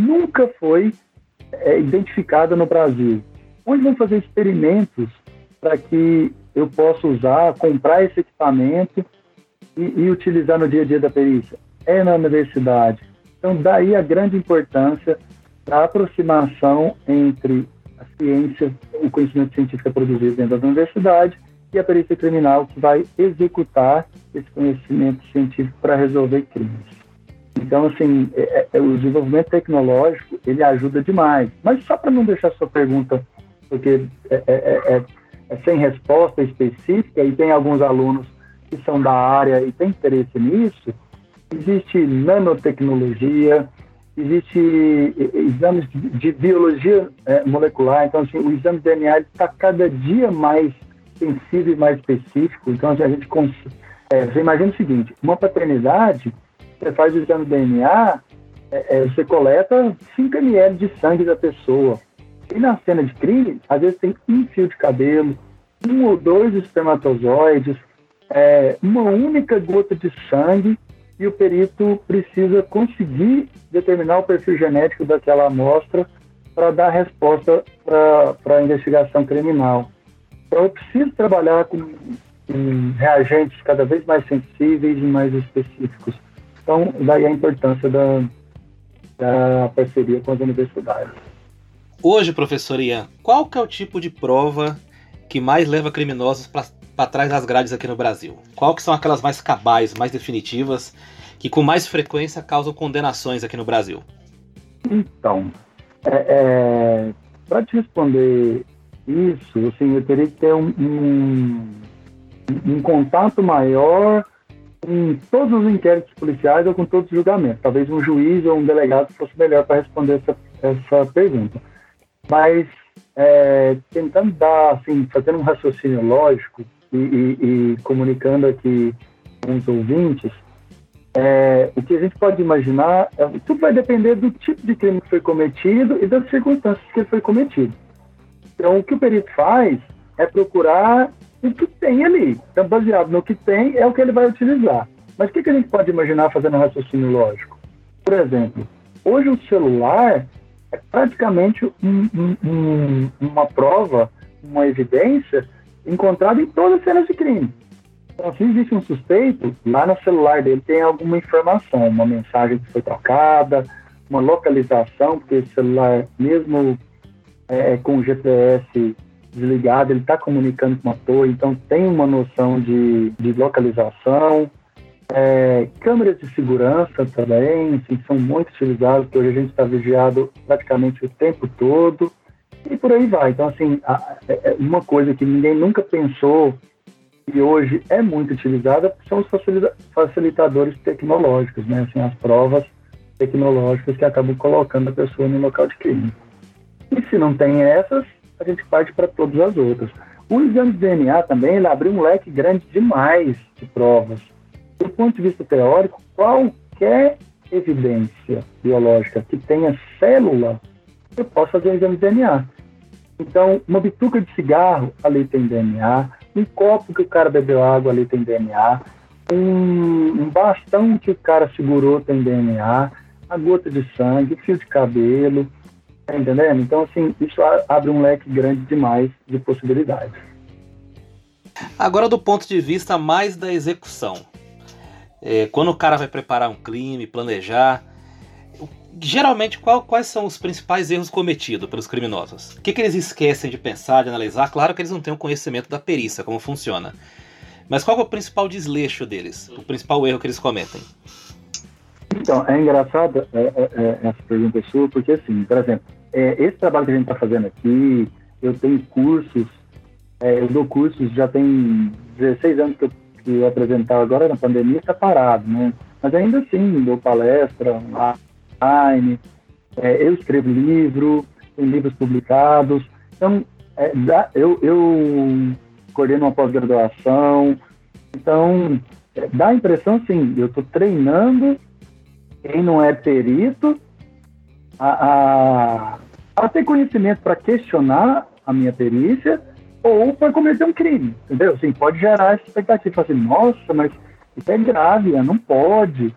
nunca foi é, identificada no Brasil. Onde vão fazer experimentos para que eu possa usar, comprar esse equipamento e, e, utilizar no dia a dia da perícia? É na universidade. Então, daí a grande importância da aproximação entre a ciência, o conhecimento científico é produzido dentro da universidade e a perícia criminal que vai executar esse conhecimento científico para resolver crimes. Então, assim, é, é, é, o desenvolvimento tecnológico, ele ajuda demais. Mas só para não deixar sua pergunta, porque é, é, é, é, sem resposta específica, e tem alguns alunos que são da área e têm interesse nisso, existe nanotecnologia, existe exames de biologia molecular, então, assim, o exame de DNA está cada dia mais e mais específico. Então, a gente é, você imagina o seguinte: uma paternidade, você faz o exame DNA, é, é, você coleta 5 ml de sangue da pessoa. E na cena de crime, às vezes tem um fio de cabelo, um ou dois espermatozoides, é, uma única gota de sangue e o perito precisa conseguir determinar o perfil genético daquela amostra para dar resposta para a investigação criminal. Então, eu preciso trabalhar com, com reagentes cada vez mais sensíveis e mais específicos. Então, daí a importância da, da parceria com as universidades. Hoje, professor Ian, qual que é o tipo de prova que mais leva criminosos para trás das grades aqui no Brasil? Qual que são aquelas mais cabais, mais definitivas, que com mais frequência causam condenações aqui no Brasil? Então, é, é, para te responder isso, assim, eu teria que ter um, um, um contato maior em todos os inquéritos policiais ou com todos os julgamentos. Talvez um juiz ou um delegado fosse melhor para responder essa, essa pergunta. Mas é, tentando dar, assim, fazendo um raciocínio lógico e, e, e comunicando aqui com os ouvintes, é, o que a gente pode imaginar, é, tudo vai depender do tipo de crime que foi cometido e das circunstâncias que ele foi cometido. Então, o que o perito faz é procurar o que tem ali. Então, baseado no que tem, é o que ele vai utilizar. Mas o que, que a gente pode imaginar fazendo um raciocínio lógico? Por exemplo, hoje o celular é praticamente um, um, um, uma prova, uma evidência encontrada em todas as cenas de crime. Então, se existe um suspeito, lá no celular dele tem alguma informação, uma mensagem que foi trocada, uma localização, porque esse celular, mesmo é, com o GPS desligado, ele está comunicando com a torre, então tem uma noção de, de localização. É, câmeras de segurança também, assim, são muito utilizadas, porque hoje a gente está vigiado praticamente o tempo todo, e por aí vai. Então, assim, a, é, é uma coisa que ninguém nunca pensou e hoje é muito utilizada são os facilitadores tecnológicos, né? Assim, as provas tecnológicas que acabam colocando a pessoa no local de crime. Se não tem essas, a gente parte para todas as outras. O exame de DNA também ele abriu um leque grande demais de provas. Do ponto de vista teórico, qualquer evidência biológica que tenha célula, eu posso fazer um exame de DNA. Então, uma bituca de cigarro, ali tem DNA. Um copo que o cara bebeu água, ali tem DNA. Um, um bastão que o cara segurou tem DNA. A gota de sangue, fio de cabelo, Tá entendendo? Então, assim, isso abre um leque grande demais de possibilidades. Agora, do ponto de vista mais da execução. É, quando o cara vai preparar um crime, planejar, geralmente qual, quais são os principais erros cometidos pelos criminosos? O que, que eles esquecem de pensar, de analisar? Claro que eles não têm o conhecimento da perícia, como funciona. Mas qual é o principal desleixo deles? O principal erro que eles cometem? Então, é engraçado é, é, é, essa pergunta sua, porque assim, por exemplo, é, esse trabalho que a gente está fazendo aqui, eu tenho cursos, é, eu dou cursos, já tem 16 anos que eu, que eu apresentava, agora na pandemia está parado, né? Mas ainda assim, dou palestra online, é, eu escrevo livro, tem livros publicados, então, dá, eu, eu coordeno uma pós-graduação, então, dá a impressão, sim, eu estou treinando quem não é perito a, a, a ter conhecimento para questionar a minha perícia ou para cometer um crime, entendeu? Assim, pode gerar essa expectativa, assim, nossa, mas isso é grave, não pode.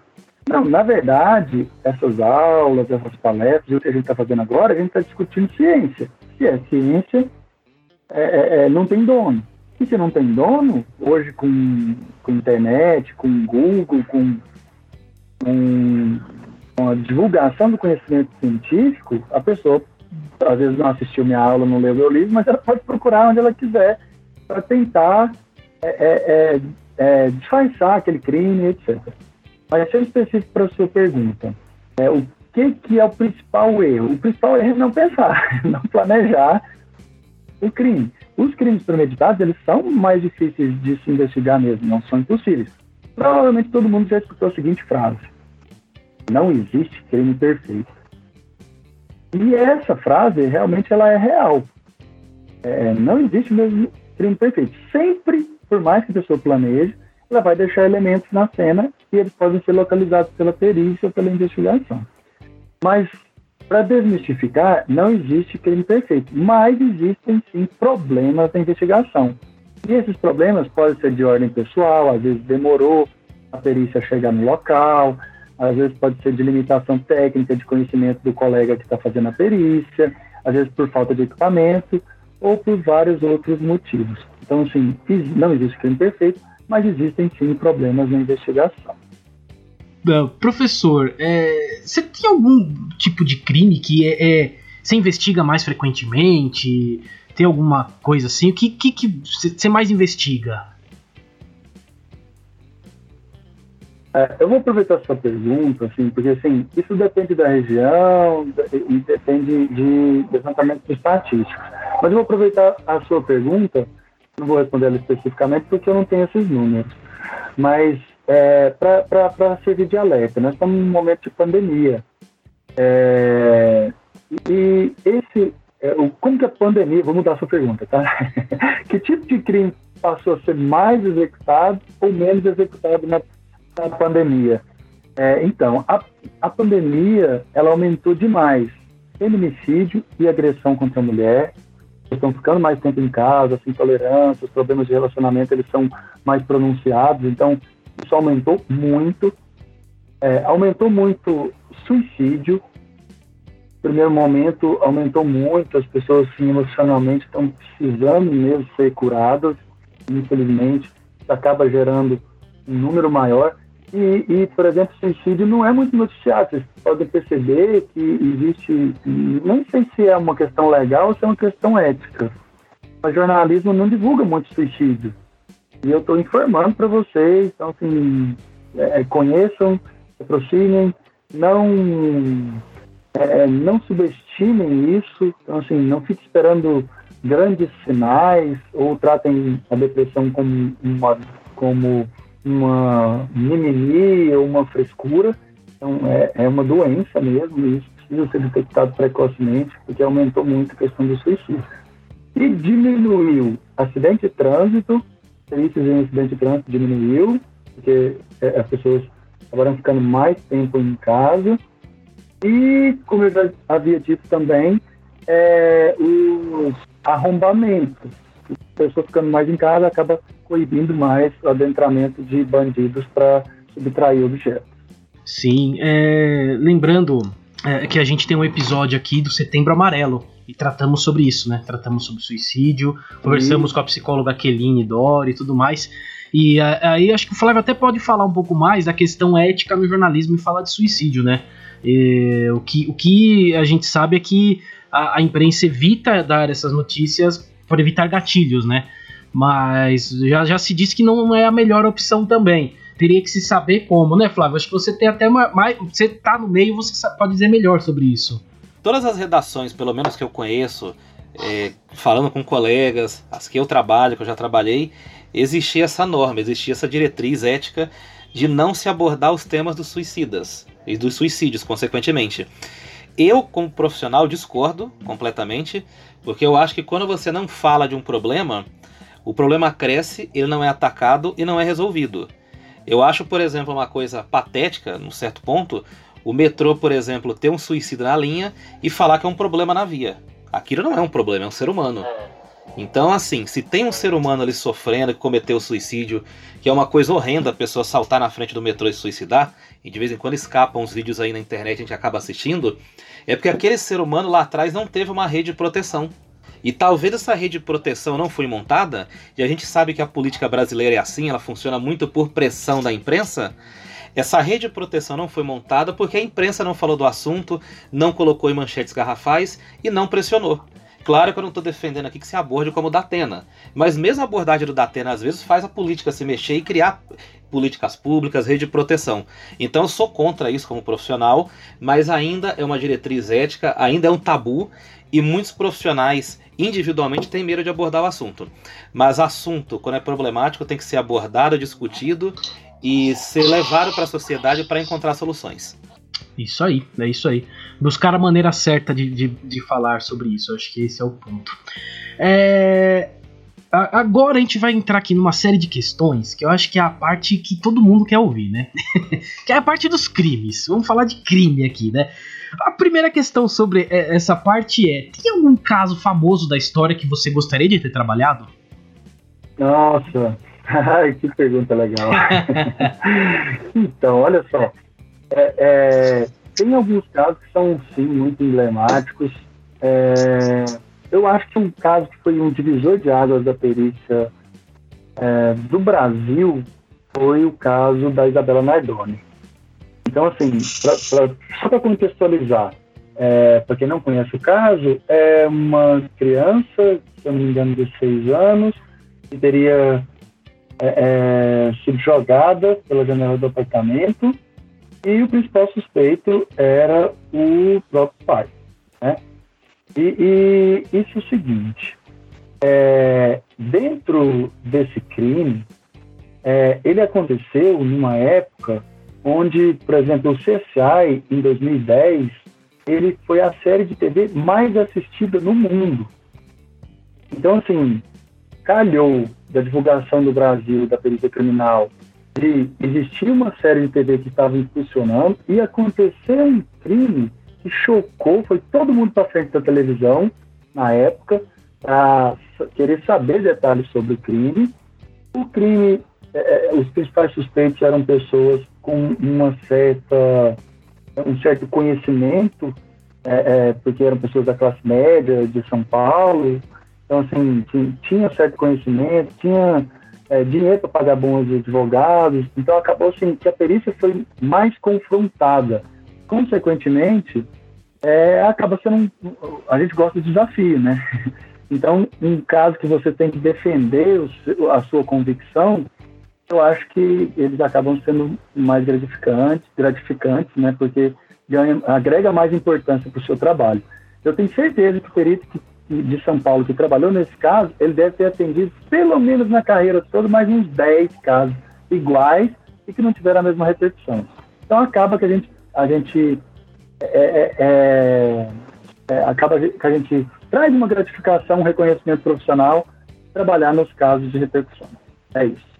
Não, na verdade, essas aulas, essas palestras, o que a gente está fazendo agora, a gente está discutindo ciência. Se é ciência, é, é, é, não tem dono. E se não tem dono, hoje com, com internet, com Google, com com, com a divulgação do conhecimento científico, a pessoa às vezes não assistiu minha aula, não leu meu livro, mas ela pode procurar onde ela quiser para tentar é, é, é, é, disfarçar aquele crime, etc. Mas sendo específico para a sua pergunta, é, o que, que é o principal erro? O principal erro é não pensar, (laughs) não planejar o crime. Os crimes premeditados, eles são mais difíceis de se investigar mesmo, não são impossíveis. Provavelmente todo mundo já escutou a seguinte frase: Não existe crime perfeito. E essa frase realmente ela é real. É, não existe mesmo crime perfeito. Sempre, por mais que a pessoa planeje, ela vai deixar elementos na cena e eles podem ser localizados pela perícia ou pela investigação. Mas, para desmistificar, não existe crime perfeito, mas existem sim problemas na investigação. E esses problemas podem ser de ordem pessoal, às vezes demorou a perícia chegar no local, às vezes pode ser de limitação técnica, de conhecimento do colega que está fazendo a perícia, às vezes por falta de equipamento ou por vários outros motivos. Então, assim, não existe crime perfeito, mas existem sim problemas na investigação. professor, é, você tem algum tipo de crime que é, é, você investiga mais frequentemente? Tem alguma coisa assim? O que que, que você mais investiga? É, eu vou aproveitar essa pergunta, assim, porque assim, isso depende da região e depende de levantamentos estatísticos. Mas eu vou aproveitar a sua pergunta, não vou responder ela especificamente porque eu não tenho esses números. Mas é, para servir de alerta, nós estamos num momento de pandemia. É, e esse como que a pandemia, vou mudar sua pergunta, tá? (laughs) que tipo de crime passou a ser mais executado ou menos executado na, na pandemia? É, então, a, a pandemia, ela aumentou demais feminicídio e agressão contra a mulher, estão ficando mais tempo em casa, as intolerâncias, os problemas de relacionamento, eles são mais pronunciados, então isso aumentou muito. É, aumentou muito suicídio, primeiro momento aumentou muito, as pessoas assim, emocionalmente estão precisando mesmo ser curadas, infelizmente. acaba gerando um número maior. E, e, por exemplo, suicídio não é muito noticiado. Vocês podem perceber que existe, nem sei se é uma questão legal ou se é uma questão ética. O jornalismo não divulga muito suicídio. E eu estou informando para vocês, então, assim, é, conheçam, se aproximem, não, é, não subestimem isso, então, assim, não fique esperando grandes sinais ou tratem a depressão como uma, como uma mimimi ou uma frescura. Então, é, é uma doença mesmo e isso precisa ser detectado precocemente, porque aumentou muito a questão do suicídio. E diminuiu acidente de trânsito, serviços em acidente de trânsito diminuiu, porque é, as pessoas acabaram ficando mais tempo em casa. E, como eu já havia dito também, é, os arrombamentos. A pessoa ficando mais em casa acaba coibindo mais o adentramento de bandidos para subtrair objetos. Sim, é, lembrando é, que a gente tem um episódio aqui do Setembro Amarelo e tratamos sobre isso, né? Tratamos sobre suicídio, conversamos com a psicóloga Keline Dori e tudo mais. E aí acho que o Flávio até pode falar um pouco mais da questão ética no jornalismo e falar de suicídio, né? E, o, que, o que a gente sabe é que a, a imprensa evita dar essas notícias por evitar gatilhos, né? Mas já, já se disse que não é a melhor opção também. Teria que se saber como, né, Flávio? Acho que você tem até mais. Você tá no meio, você pode dizer melhor sobre isso. Todas as redações, pelo menos que eu conheço, é, falando com colegas, as que eu trabalho, que eu já trabalhei, existia essa norma, existia essa diretriz ética de não se abordar os temas dos suicidas e dos suicídios, consequentemente. Eu, como profissional, discordo completamente, porque eu acho que quando você não fala de um problema, o problema cresce, ele não é atacado e não é resolvido. Eu acho, por exemplo, uma coisa patética, num certo ponto, o metrô, por exemplo, ter um suicida na linha e falar que é um problema na via. Aquilo não é um problema, é um ser humano. Então, assim, se tem um ser humano ali sofrendo, que cometeu suicídio, que é uma coisa horrenda a pessoa saltar na frente do metrô e suicidar, e de vez em quando escapam uns vídeos aí na internet e a gente acaba assistindo, é porque aquele ser humano lá atrás não teve uma rede de proteção. E talvez essa rede de proteção não foi montada, e a gente sabe que a política brasileira é assim, ela funciona muito por pressão da imprensa. Essa rede de proteção não foi montada porque a imprensa não falou do assunto, não colocou em manchetes garrafais e não pressionou. Claro que eu não estou defendendo aqui que se aborde como o Datena, mas mesmo a abordagem do Datena às vezes faz a política se mexer e criar políticas públicas, rede de proteção. Então eu sou contra isso como profissional, mas ainda é uma diretriz ética, ainda é um tabu e muitos profissionais individualmente têm medo de abordar o assunto. Mas assunto, quando é problemático, tem que ser abordado, discutido e ser levado para a sociedade para encontrar soluções. Isso aí, é isso aí. Buscar a maneira certa de, de, de falar sobre isso, acho que esse é o ponto. É, agora a gente vai entrar aqui numa série de questões que eu acho que é a parte que todo mundo quer ouvir, né? (laughs) que é a parte dos crimes. Vamos falar de crime aqui, né? A primeira questão sobre essa parte é: tem algum caso famoso da história que você gostaria de ter trabalhado? Nossa, (laughs) que pergunta legal. (laughs) então, olha só. É, é, tem alguns casos que são, sim, muito emblemáticos. É, eu acho que um caso que foi um divisor de águas da perícia é, do Brasil foi o caso da Isabela Nardoni. Então, assim, pra, pra, só para contextualizar, é, para quem não conhece o caso, é uma criança, se eu não me engano, de seis anos, que teria é, é, sido jogada pela janela do apartamento e o principal suspeito era o próprio pai. Né? E, e isso é o seguinte: é, dentro desse crime, é, ele aconteceu numa época onde, por exemplo, o CSI, em 2010, ele foi a série de TV mais assistida no mundo. Então, assim, calhou da divulgação do Brasil da perícia criminal de existir uma série de TV que estava funcionando e aconteceu um crime que chocou, foi todo mundo para frente da televisão na época para querer saber detalhes sobre o crime. O crime, é, é, os principais suspeitos eram pessoas com uma certa, um certo conhecimento, é, porque eram pessoas da classe média de São Paulo, então assim tinha certo conhecimento, tinha é, dinheiro para pagar bons advogados. Então acabou assim que a perícia foi mais confrontada. Consequentemente, é, acaba sendo um, a gente gosta de desafio, né? (laughs) Então, um caso que você tem que defender o, a sua convicção, eu acho que eles acabam sendo mais gratificantes, gratificantes, né? Porque ganha, agrega mais importância para o seu trabalho. Eu tenho certeza que o perito de São Paulo que trabalhou nesse caso, ele deve ter atendido, pelo menos na carreira toda, mais uns 10 casos iguais e que não tiveram a mesma repercussão. Então acaba que a gente, a gente é, é, é, é acaba que a gente traz uma gratificação, um reconhecimento profissional, trabalhar nos casos de repercussão. É isso.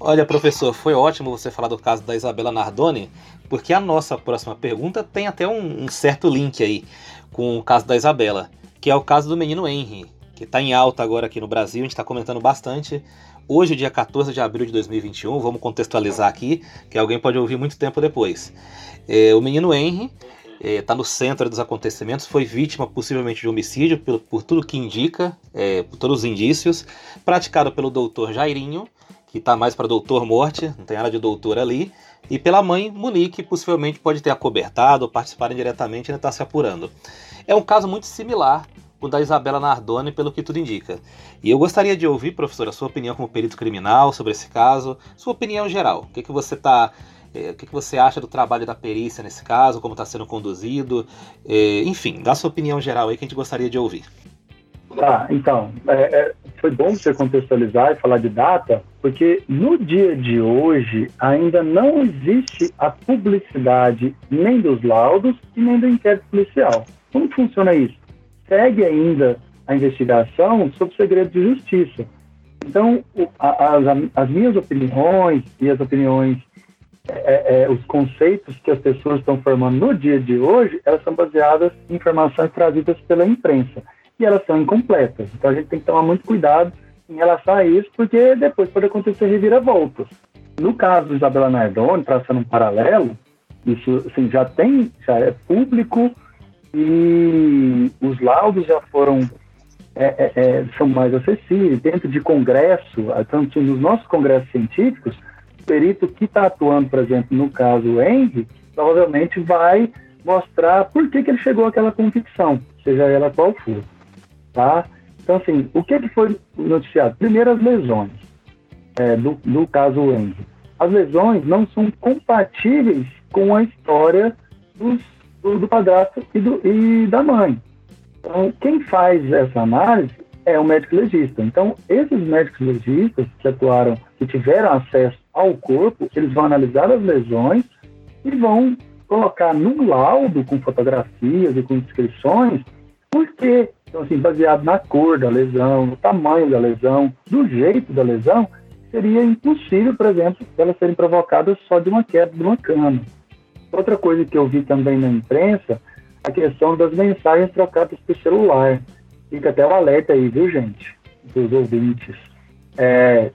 Olha, professor, foi ótimo você falar do caso da Isabela Nardoni, porque a nossa próxima pergunta tem até um, um certo link aí com o caso da Isabela que é o caso do menino Henry, que está em alta agora aqui no Brasil, a gente está comentando bastante. Hoje, dia 14 de abril de 2021, vamos contextualizar aqui, que alguém pode ouvir muito tempo depois. É, o menino Henry está é, no centro dos acontecimentos, foi vítima possivelmente de homicídio, por, por tudo que indica, é, por todos os indícios, praticado pelo doutor Jairinho, que está mais para doutor morte, não tem nada de doutor ali, e pela mãe Monique, possivelmente pode ter acobertado ou participado indiretamente ainda está se apurando. É um caso muito similar o da Isabela Nardoni, pelo que tudo indica. E eu gostaria de ouvir, professor, a sua opinião como perito criminal sobre esse caso, sua opinião geral. O que, que você tá, é, o que, que você acha do trabalho da perícia nesse caso, como está sendo conduzido, é, enfim, dá sua opinião geral aí que a gente gostaria de ouvir. Tá, então, é, é, foi bom você contextualizar e falar de data, porque no dia de hoje ainda não existe a publicidade nem dos laudos e nem do inquérito policial. Como funciona isso? Segue ainda a investigação sob segredo de justiça. Então, as, as minhas opiniões e as opiniões, é, é, é, os conceitos que as pessoas estão formando no dia de hoje, elas são baseadas em informações trazidas pela imprensa. E elas são incompletas. Então, a gente tem que tomar muito cuidado em relação a isso, porque depois pode acontecer reviravoltas. No caso do Isabela Nardoni, traçando um paralelo, isso assim, já tem, já é público, e os laudos já foram é, é, é, são mais acessíveis dentro de congresso, tanto nos nossos congressos científicos, o perito que está atuando, por exemplo, no caso Henry, provavelmente vai mostrar por que, que ele chegou àquela convicção, seja ela qual for, tá? Então, assim, o que, que foi noticiado? Primeiro, as lesões é, do, do caso Henry. As lesões não são compatíveis com a história dos do, do padrasto e, do, e da mãe. Então, quem faz essa análise é o médico legista. Então, esses médicos legistas que atuaram, que tiveram acesso ao corpo, eles vão analisar as lesões e vão colocar no laudo com fotografias e com descrições por quê. Então, assim, baseado na cor da lesão, no tamanho da lesão, do jeito da lesão, seria impossível, por exemplo, elas serem provocadas só de uma queda de uma cama. Outra coisa que eu vi também na imprensa, a questão das mensagens trocadas por celular. Fica até o alerta aí, viu, gente? Dos ouvintes. É,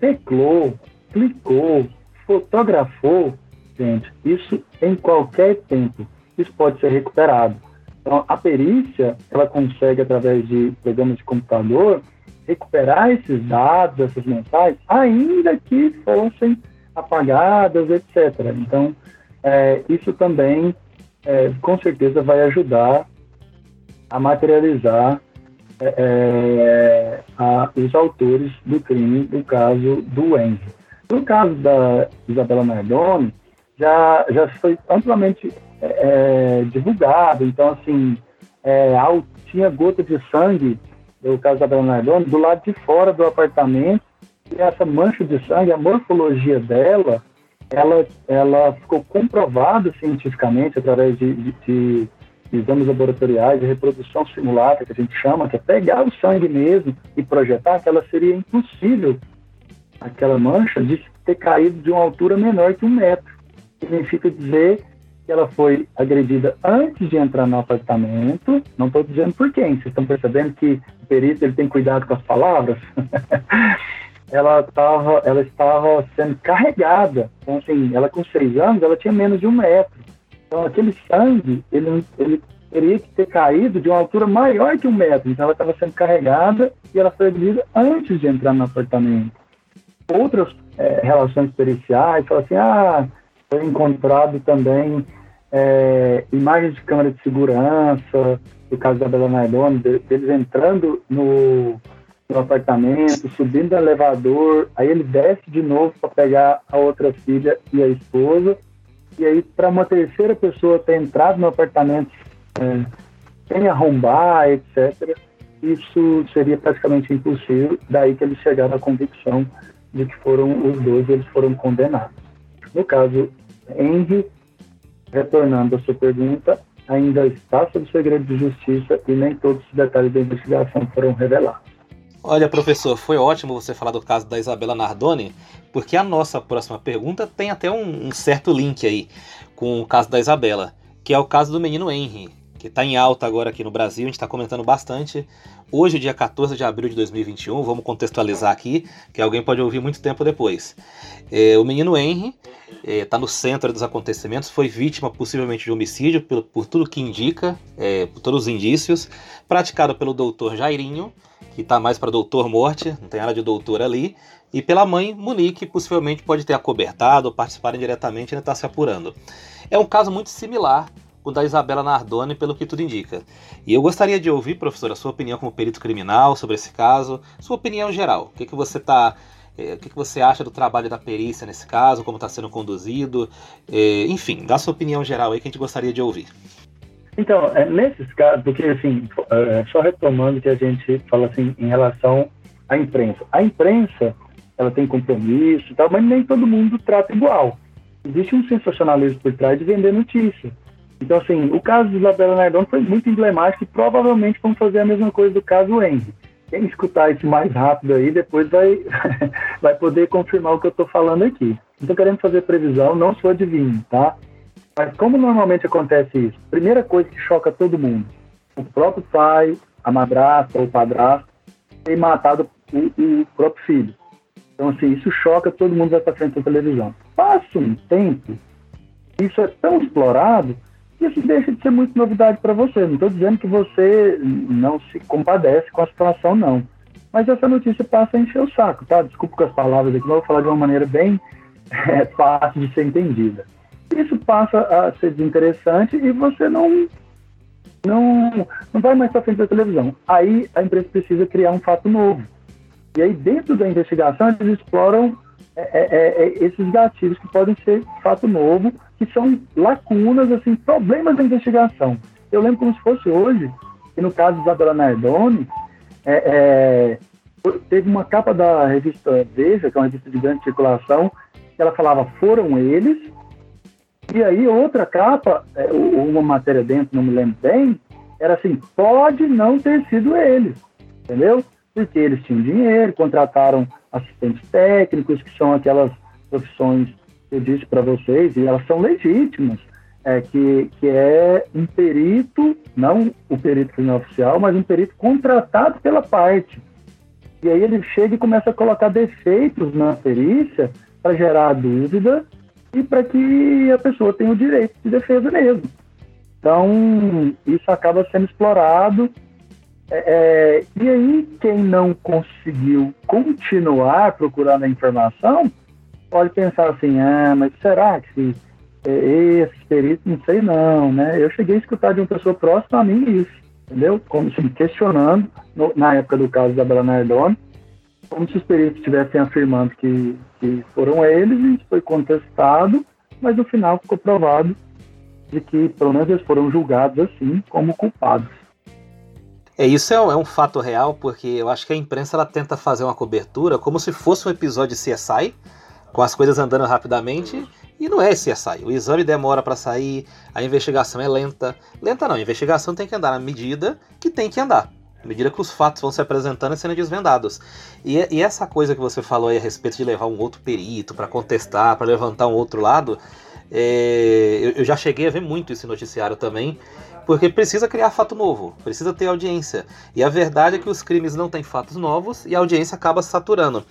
teclou, clicou, fotografou, gente, isso em qualquer tempo. Isso pode ser recuperado. Então, a perícia, ela consegue, através de programas de computador, recuperar esses dados, essas mensagens, ainda que fossem apagadas, etc. Então, é, isso também, é, com certeza, vai ajudar a materializar é, é a, os autores do crime do caso do Enzo. No caso da Isabela Nardoni, já, já foi amplamente é, é, divulgado, então, assim, tinha gota de sangue, no caso da Isabela Nardoni, do lado de fora do apartamento, e essa mancha de sangue, a morfologia dela, ela, ela ficou comprovada cientificamente através de, de, de exames laboratoriais de reprodução simulada, que a gente chama, que é pegar o sangue mesmo e projetar que ela seria impossível, aquela mancha, de ter caído de uma altura menor que um metro. Significa dizer que ela foi agredida antes de entrar no apartamento. Não estou dizendo por quem. Vocês estão percebendo que o perito ele tem cuidado com as palavras? (laughs) ela estava ela estava sendo carregada. Então, assim, ela com seis anos, ela tinha menos de um metro. Então, aquele sangue, ele, ele teria que ter caído de uma altura maior que um metro. Então ela estava sendo carregada e ela foi agredida antes de entrar no apartamento. Outras é, relações periciais falam assim, ah, foi encontrado também é, imagens de câmera de segurança, do caso da Bela Nardone, deles entrando no, no apartamento, subindo o elevador, aí ele desce de novo para pegar a outra filha e a esposa, e aí para uma terceira pessoa ter entrado no apartamento é, sem arrombar, etc., isso seria praticamente impossível, daí que eles chegaram à convicção de que foram os dois eles foram condenados. No caso Henry, retornando à sua pergunta, ainda está sob segredo de justiça e nem todos os detalhes da investigação foram revelados. Olha, professor, foi ótimo você falar do caso da Isabela Nardoni, porque a nossa próxima pergunta tem até um, um certo link aí com o caso da Isabela, que é o caso do menino Henry, que está em alta agora aqui no Brasil, a gente está comentando bastante. Hoje, dia 14 de abril de 2021, vamos contextualizar aqui, que alguém pode ouvir muito tempo depois. É, o menino Henry está é, no centro dos acontecimentos, foi vítima possivelmente de homicídio, por, por tudo que indica, é, por todos os indícios, praticado pelo doutor Jairinho, que está mais para doutor morte, não tem nada de doutor ali, e pela mãe Monique, possivelmente pode ter acobertado ou participado indiretamente ainda está se apurando. É um caso muito similar o da Isabela Nardoni, pelo que tudo indica. E eu gostaria de ouvir, professor, a sua opinião como perito criminal sobre esse caso, sua opinião geral. O que, que você está é, o que, que você acha do trabalho da perícia nesse caso, como está sendo conduzido, é, enfim, dá sua opinião geral aí que a gente gostaria de ouvir. Então, é, nesses casos, porque assim, é, só retomando que a gente fala assim em relação à imprensa. A imprensa, ela tem compromisso e tal, mas nem todo mundo trata igual. Existe um sensacionalismo por trás de vender notícia. Então, assim, o caso de Isabela Nardon foi muito emblemático e provavelmente vão fazer a mesma coisa do caso Henry. Quem escutar isso mais rápido aí, depois vai, (laughs) vai poder confirmar o que eu estou falando aqui. Não estou querendo fazer previsão, não sou adivinho, tá? Mas como normalmente acontece isso? Primeira coisa que choca todo mundo: o próprio pai, a madrasta ou o padrasto ter matado o, o próprio filho. Então, assim, isso choca todo mundo para frente da televisão. Passa um tempo, isso é tão explorado isso deixa de ser muito novidade para você. Não estou dizendo que você não se compadece com a situação, não. Mas essa notícia passa a encher o saco, tá? Desculpa com as palavras aqui, mas eu vou falar de uma maneira bem (laughs) é, fácil de ser entendida. Isso passa a ser desinteressante e você não não, não vai mais para frente da televisão. Aí a empresa precisa criar um fato novo. E aí, dentro da investigação, eles exploram é, é, é, esses gatilhos que podem ser fato novo, que são lacunas, assim, problemas da investigação. Eu lembro como se fosse hoje, que no caso de Isabela Nardoni, é, é, teve uma capa da revista Veja, que é uma revista de grande circulação, que ela falava foram eles, e aí outra capa, é, uma matéria dentro, não me lembro bem, era assim, pode não ter sido eles, entendeu? Porque eles tinham dinheiro, contrataram assistentes técnicos, que são aquelas profissões que eu disse para vocês, e elas são legítimas, é, que, que é um perito, não o perito criminal oficial, mas um perito contratado pela parte. E aí ele chega e começa a colocar defeitos na perícia para gerar dúvida e para que a pessoa tenha o direito de defesa mesmo. Então, isso acaba sendo explorado é, é, e aí, quem não conseguiu continuar procurando a informação, pode pensar assim, ah, mas será que é, esses peritos, não sei não, né? Eu cheguei a escutar de uma pessoa próxima a mim isso, entendeu? Como se questionando, no, na época do caso da Bela Nardone, como se os peritos estivessem afirmando que, que foram eles, isso foi contestado, mas no final ficou provado de que, pelo menos, eles foram julgados assim, como culpados. É, isso é, é, um fato real, porque eu acho que a imprensa ela tenta fazer uma cobertura como se fosse um episódio de CSI, com as coisas andando rapidamente, e não é CSI. O exame demora para sair, a investigação é lenta. Lenta não, a investigação tem que andar na medida que tem que andar. À medida que os fatos vão se apresentando e sendo desvendados. E, e essa coisa que você falou aí a respeito de levar um outro perito para contestar, para levantar um outro lado, é, eu, eu já cheguei a ver muito esse noticiário também. Porque precisa criar fato novo, precisa ter audiência. E a verdade é que os crimes não têm fatos novos e a audiência acaba saturando.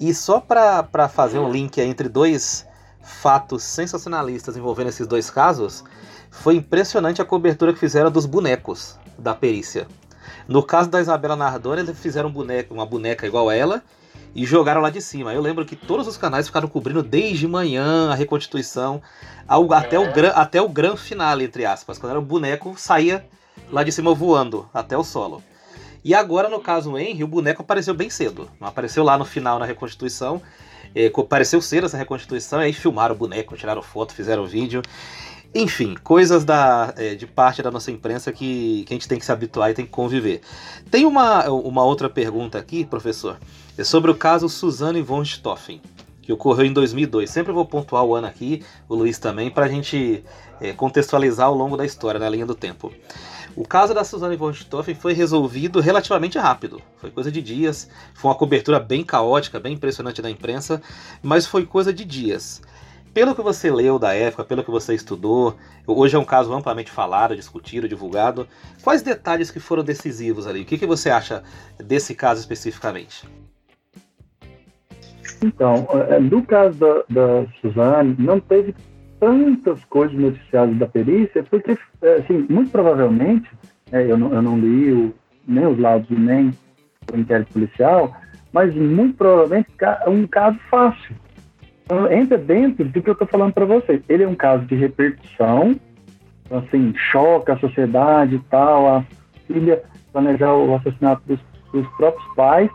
E só para fazer um link entre dois fatos sensacionalistas envolvendo esses dois casos, foi impressionante a cobertura que fizeram dos bonecos da perícia. No caso da Isabela Nardoni, eles fizeram um boneco, uma boneca igual a ela e jogaram lá de cima. Eu lembro que todos os canais ficaram cobrindo desde manhã a reconstituição ao, até, o, até o gran final, entre aspas. Quando era o boneco, saía lá de cima voando até o solo. E agora, no caso Henry, o boneco apareceu bem cedo. Não apareceu lá no final na reconstituição. É, apareceu cedo essa reconstituição, aí filmaram o boneco, tiraram foto, fizeram vídeo. Enfim, coisas da, é, de parte da nossa imprensa que, que a gente tem que se habituar e tem que conviver. Tem uma, uma outra pergunta aqui, professor, é sobre o caso Suzanne von Stoffen, que ocorreu em 2002. Sempre vou pontuar o ano aqui, o Luiz também, para a gente é, contextualizar ao longo da história, na linha do tempo. O caso da Suzanne von Stoffen foi resolvido relativamente rápido. Foi coisa de dias. Foi uma cobertura bem caótica, bem impressionante da imprensa, mas foi coisa de dias. Pelo que você leu da época, pelo que você estudou, hoje é um caso amplamente falado, discutido, divulgado. Quais detalhes que foram decisivos ali? O que, que você acha desse caso especificamente? Então, é, no caso da, da Suzane, não teve tantas coisas noticiadas da perícia, porque, é, assim, muito provavelmente, é, eu, não, eu não li o, nem os laudos nem o inquérito policial, mas muito provavelmente é um caso fácil entra dentro do que eu estou falando para vocês. Ele é um caso de repercussão, assim, choca a sociedade e tal, a filha planejar o assassinato dos, dos próprios pais,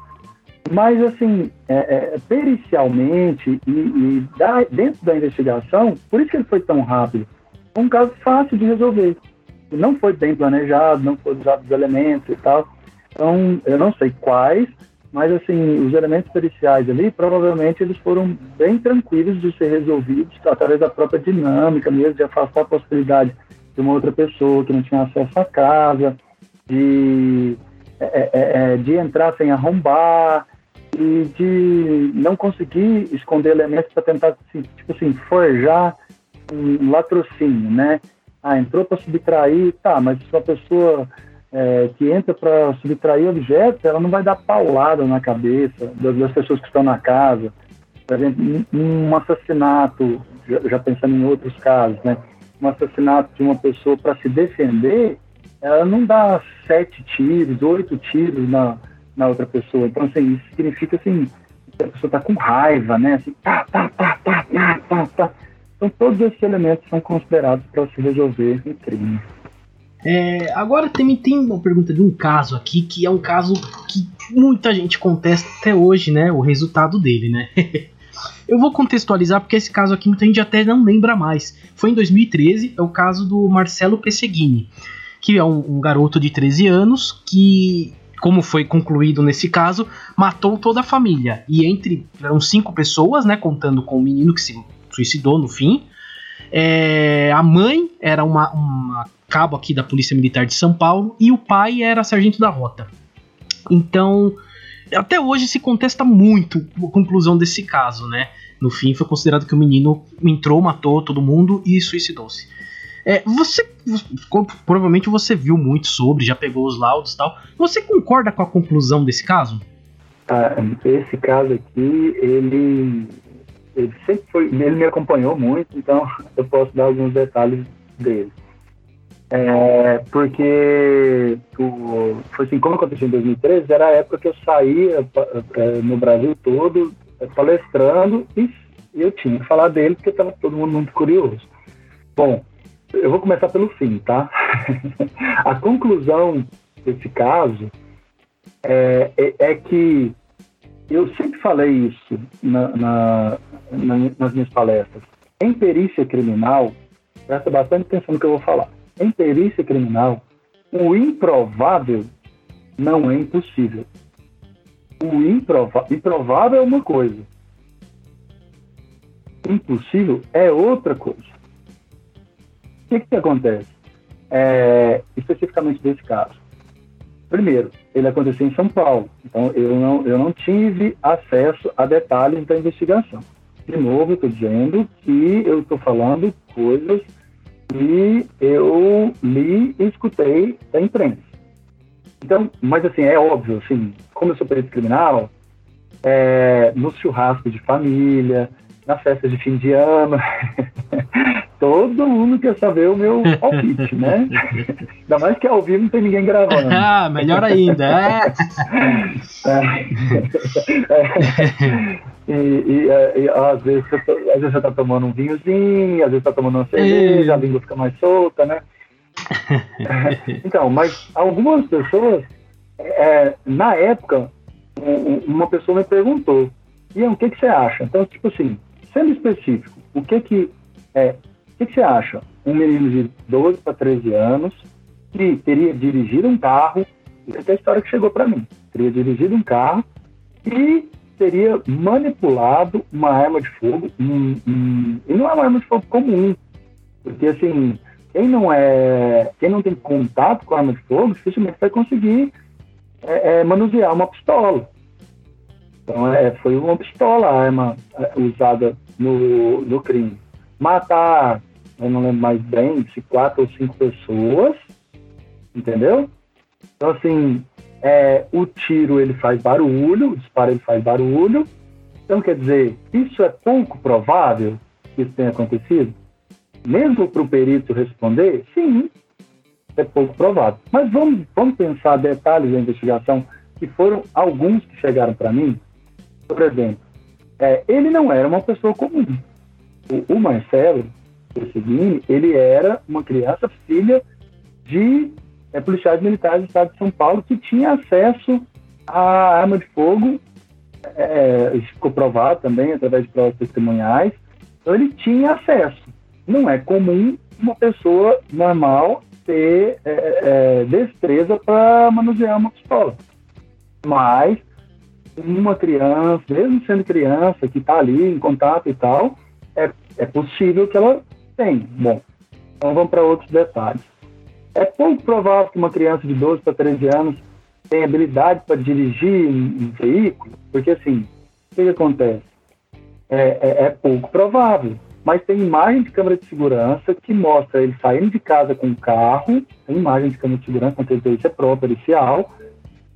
mas, assim, é, é, pericialmente e, e da, dentro da investigação, por isso que ele foi tão rápido, é um caso fácil de resolver. Não foi bem planejado, não foi usado os elementos e tal. Então, eu não sei quais, mas assim, os elementos periciais ali, provavelmente eles foram bem tranquilos de ser resolvidos através da própria dinâmica mesmo, de afastar a possibilidade de uma outra pessoa que não tinha acesso à casa, de, é, é, é, é de entrar sem arrombar e de não conseguir esconder elementos para tentar, assim, tipo assim, forjar um latrocínio, né? Ah, entrou para subtrair, tá, mas se uma pessoa é, que entra para subtrair objetos, ela não vai dar paulada na cabeça das, das, pessoas que estão na casa. Por exemplo, um, assassinato, já, já, pensando em outros casos, né? Um assassinato de uma pessoa para se defender, ela não dá sete tiros, oito tiros na, na outra pessoa. Então, assim, isso significa assim, que a pessoa está com raiva, né? Assim, tá, tá, tá, tá, tá, tá, tá. Então, todos esses elementos são considerados para se resolver em crime. É, agora também tem uma pergunta de um caso aqui que é um caso que muita gente contesta até hoje, né? O resultado dele, né? (laughs) Eu vou contextualizar porque esse caso aqui muita gente até não lembra mais. Foi em 2013, é o caso do Marcelo Pesseguini, que é um, um garoto de 13 anos que, como foi concluído nesse caso, matou toda a família. E entre eram cinco pessoas, né? Contando com o menino que se suicidou no fim. É, a mãe era uma, uma cabo aqui da Polícia Militar de São Paulo e o pai era sargento da rota. Então, até hoje se contesta muito a conclusão desse caso, né? No fim, foi considerado que o menino entrou, matou todo mundo e suicidou-se. É, você provavelmente você viu muito sobre, já pegou os laudos e tal. Você concorda com a conclusão desse caso? Ah, esse caso aqui, ele, ele sempre foi, ele me acompanhou muito, então (laughs) eu posso dar alguns detalhes dele. É, porque o, foi assim, como aconteceu em 2013, era a época que eu saía é, no Brasil todo é, palestrando e eu tinha que falar dele porque estava todo mundo muito curioso. Bom, eu vou começar pelo fim, tá? (laughs) a conclusão desse caso é, é, é, que eu sempre falei isso na, na, na, nas minhas palestras. Em perícia criminal, presta bastante atenção no que eu vou falar em perícia criminal, o improvável não é impossível. O improvável é uma coisa. Impossível é outra coisa. O que, que acontece? É, especificamente desse caso. Primeiro, ele aconteceu em São Paulo, então eu não, eu não tive acesso a detalhes da investigação. De novo, estou dizendo que eu estou falando coisas e eu li e escutei da imprensa. Então, mas assim, é óbvio, assim, como eu sou perito criminal, é, nos churrascos de família, na festa de fim de ano. (laughs) Todo mundo quer saber o meu palpite, né? (laughs) Ainda mais que ao vivo não tem ninguém gravando. (laughs) ah, melhor ainda. É. é. E, e, e, às, vezes, às vezes você tá tomando um vinhozinho, às vezes tá tomando uma cerveja, a língua fica mais solta, né? então, mas algumas pessoas, é, na época, uma pessoa me perguntou, Ian, o que, que você acha? Então, tipo assim, sendo específico, o que que, é, o que, que você acha? Um menino de 12 para 13 anos que teria dirigido um carro, essa é a história que chegou para mim, teria dirigido um carro e teria manipulado uma arma de fogo, um, um, e não é uma arma de fogo comum, porque assim, quem não é, quem não tem contato com arma de fogo, dificilmente vai conseguir é, é, manusear uma pistola. Então, é, foi uma pistola a arma é, usada no, no crime. Matar, eu não lembro mais bem, se quatro ou cinco pessoas, entendeu? Então, assim, é, o tiro ele faz barulho, o disparo ele faz barulho. Então, quer dizer, isso é pouco provável que isso tenha acontecido? Mesmo para o perito responder, sim, é pouco provável. Mas vamos, vamos pensar detalhes da investigação, que foram alguns que chegaram para mim. Por exemplo, é, ele não era uma pessoa comum. O, o Marcelo Perseguini, ele era uma criança filha de é, policiais militares do estado de São Paulo que tinha acesso à arma de fogo, é, ficou provado também através de provas testemunhais, então ele tinha acesso. Não é comum uma pessoa normal ter é, é, destreza para manusear uma pistola. Mas uma criança, mesmo sendo criança, que está ali em contato e tal, é, é possível que ela tenha. Bom, então vamos para outros detalhes. É pouco provável que uma criança de 12 para 13 anos tenha habilidade para dirigir um, veículo, porque assim, o que, que acontece? É, é, é, pouco provável. Mas tem imagem de câmera de segurança que mostra ele saindo de casa com o carro, tem imagem de câmera de segurança, com inteligência própria, policial,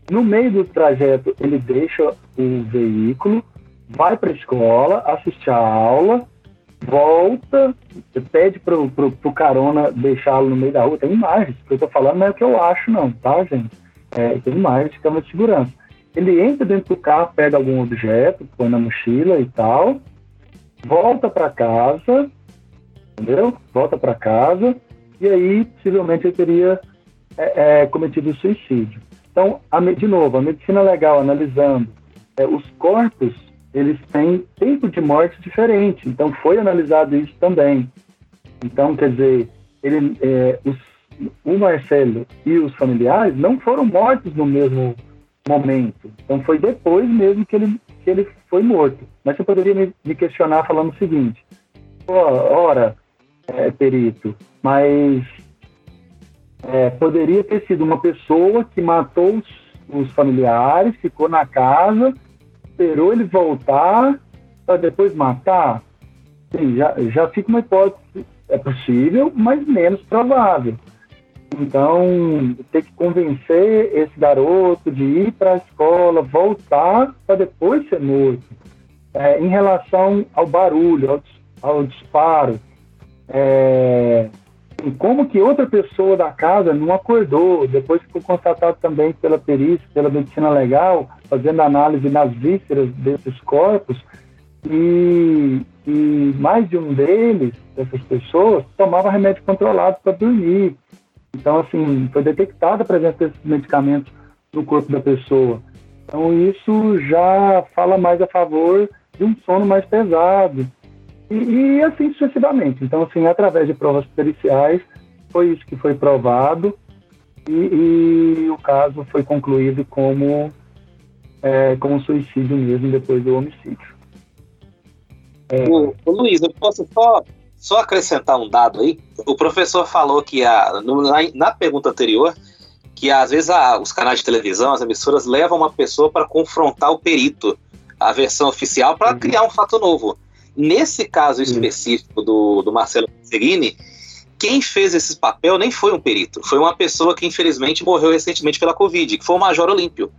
no meio do trajeto, ele deixa o veículo, vai para a escola, assiste a aula, volta, pede para o carona deixá-lo no meio da rua. Tem imagens, o que eu estou falando não é o que eu acho, não, tá, gente? É, tem imagens de câmera de segurança. Ele entra dentro do carro, pega algum objeto, põe na mochila e tal, volta para casa, entendeu? Volta para casa, e aí possivelmente ele teria é, é, cometido suicídio. Então, a, de novo, a medicina legal analisando é, os corpos, eles têm tempo de morte diferente. Então, foi analisado isso também. Então, quer dizer, ele, é, os, o Marcelo e os familiares não foram mortos no mesmo momento. Então, foi depois mesmo que ele, que ele foi morto. Mas você poderia me, me questionar falando o seguinte: ora, é, perito, mas é, poderia ter sido uma pessoa que matou os, os familiares, ficou na casa, esperou ele voltar para depois matar. Sim, já, já fica uma hipótese, é possível, mas menos provável. Então, ter que convencer esse garoto de ir para a escola, voltar para depois ser morto. É, em relação ao barulho, ao, ao disparo, é, como que outra pessoa da casa não acordou, depois ficou constatado também pela perícia, pela medicina legal, fazendo análise nas vísceras desses corpos, e, e mais de um deles, dessas pessoas, tomava remédio controlado para dormir. Então, assim, foi detectada a presença desses medicamentos no corpo da pessoa. Então, isso já fala mais a favor de um sono mais pesado, e, e, assim sucessivamente. Então, assim, através de provas periciais, foi isso que foi provado e, e o caso foi concluído como, é, como suicídio mesmo depois do homicídio. É... O, o Luiz, eu posso só, só acrescentar um dado aí? O professor falou que a, no, na, na pergunta anterior que às vezes a, os canais de televisão, as emissoras levam uma pessoa para confrontar o perito, a versão oficial, para uhum. criar um fato novo. Nesse caso específico do, do Marcelo Seguini, quem fez esse papel nem foi um perito, foi uma pessoa que infelizmente morreu recentemente pela Covid, que foi o Major Olímpio.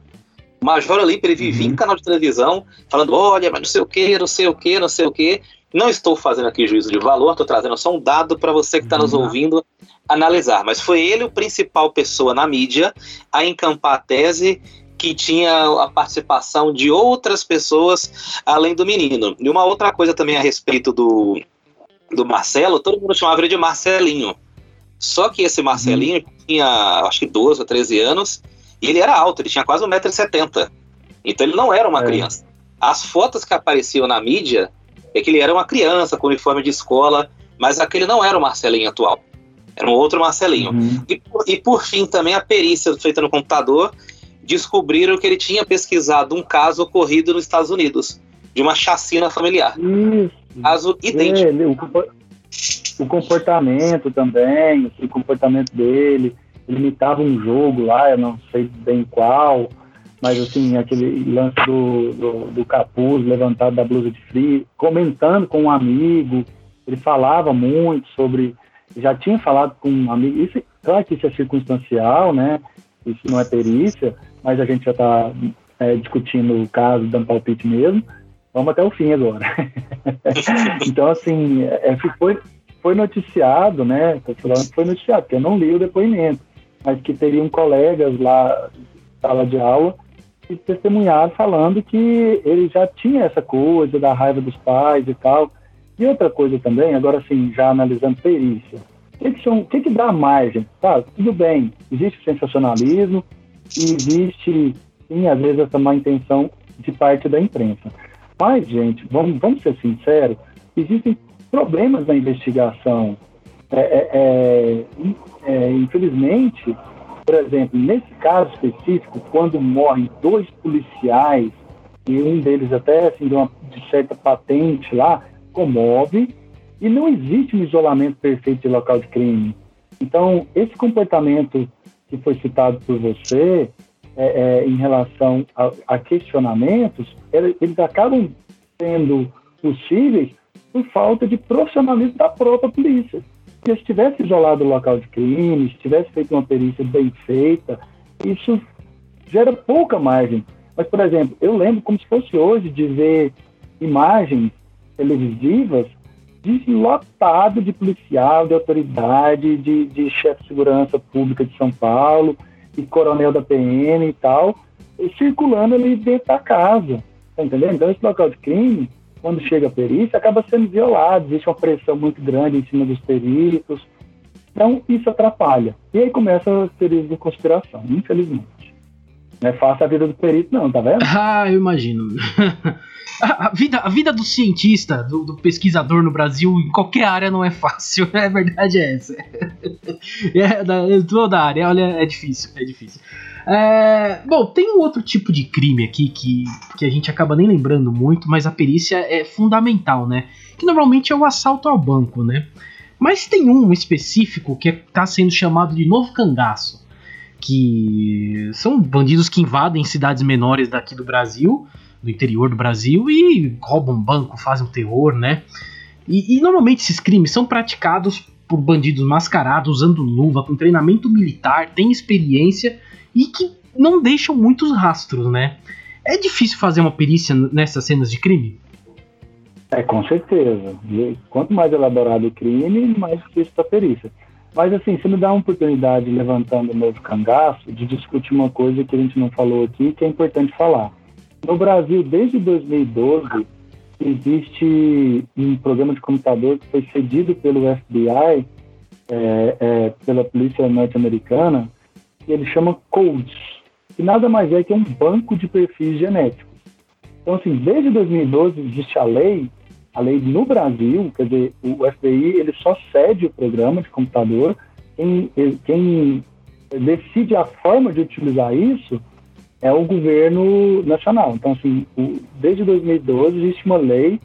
O Major Olímpio, ele vivia uhum. em canal de televisão, falando, olha, mas não sei o que, não sei o que, não sei o que. Não estou fazendo aqui juízo de valor, estou trazendo só um dado para você que está nos uhum. ouvindo analisar. Mas foi ele o principal pessoa na mídia a encampar a tese que tinha a participação de outras pessoas além do menino. E uma outra coisa também a respeito do, do Marcelo, todo mundo chamava ele de Marcelinho. Só que esse Marcelinho uhum. tinha, acho que 12 ou 13 anos, e ele era alto, ele tinha quase 1,70m. Então ele não era uma é. criança. As fotos que apareciam na mídia é que ele era uma criança com uniforme de escola, mas aquele não era o Marcelinho atual. Era um outro Marcelinho. Uhum. E, e, por fim, também a perícia feita no computador descobriram que ele tinha pesquisado um caso ocorrido nos Estados Unidos, de uma chacina familiar. Isso. Caso idêntico. Ele, o, comportamento também, o comportamento dele, ele imitava um jogo lá, eu não sei bem qual, mas assim, aquele lance do, do, do, capuz levantado da blusa de frio, comentando com um amigo, ele falava muito sobre, já tinha falado com um amigo, isso, claro que isso é circunstancial, né, isso não é perícia, mas a gente já está é, discutindo o caso, dando palpite mesmo, vamos até o fim agora. (laughs) então, assim, é, foi, foi noticiado, né, tô falando que foi noticiado, porque eu não li o depoimento, mas que teriam colegas lá, sala de aula, que testemunharam falando que ele já tinha essa coisa da raiva dos pais e tal. E outra coisa também, agora assim, já analisando perícia, o que, que, o que, que dá margem? Tá, tudo bem, existe sensacionalismo e existe, sim, às vezes, essa má intenção de parte da imprensa. Mas, gente, vamos, vamos ser sinceros, existem problemas na investigação. É, é, é, é infelizmente, por exemplo, nesse caso específico, quando morrem dois policiais, e um deles até assim, de, uma, de certa patente lá, comove, e não existe um isolamento perfeito de local de crime. Então, esse comportamento que foi citado por você, é, é, em relação a, a questionamentos, eles acabam sendo possíveis por falta de profissionalismo da própria polícia. Se tivesse isolado o local de crime, se tivesse feito uma perícia bem feita, isso gera pouca margem. Mas, por exemplo, eu lembro como se fosse hoje de ver imagens televisivas deslotado de policial, de autoridade, de, de chefe de segurança pública de São Paulo, e coronel da PM e tal, circulando ali dentro da casa. Tá entendendo? Então, esse local de crime quando chega a perícia, acaba sendo violado, existe uma pressão muito grande em cima dos peritos. Então, isso atrapalha. E aí começa as teorias de conspiração, infelizmente. Não é fácil a vida do perito, não, tá vendo? (laughs) Ah, eu imagino. (laughs) A vida, a vida do cientista, do, do, pesquisador no Brasil, em qualquer área, não é fácil. (laughs) A verdade é essa. É, da, toda área, olha, é difícil, é difícil. É, bom, tem um outro tipo de crime aqui que, que a gente acaba nem lembrando muito, mas a perícia é fundamental, né? Que normalmente é o assalto ao banco, né? Mas tem um específico que está sendo chamado de novo cangaço, que são bandidos que invadem cidades menores daqui do Brasil, do interior do Brasil, e roubam banco, fazem um terror, né? E, e normalmente esses crimes são praticados por bandidos mascarados, usando luva, com treinamento militar, têm experiência e que não deixam muitos rastros, né? É difícil fazer uma perícia nessas cenas de crime? É, com certeza. E quanto mais elaborado o crime, mais difícil a perícia. Mas assim, se me dá uma oportunidade, levantando o novo cangaço, de discutir uma coisa que a gente não falou aqui, que é importante falar. No Brasil, desde 2012, existe um programa de computador que foi cedido pelo FBI, é, é, pela polícia norte-americana, que ele chama Codes, que nada mais é que um banco de perfis genéticos. Então, assim, desde 2012 existe a lei, a lei no Brasil, quer dizer, o FBI ele só cede o programa de computador, quem, quem decide a forma de utilizar isso é o governo nacional. Então, assim, o, desde 2012 existe uma lei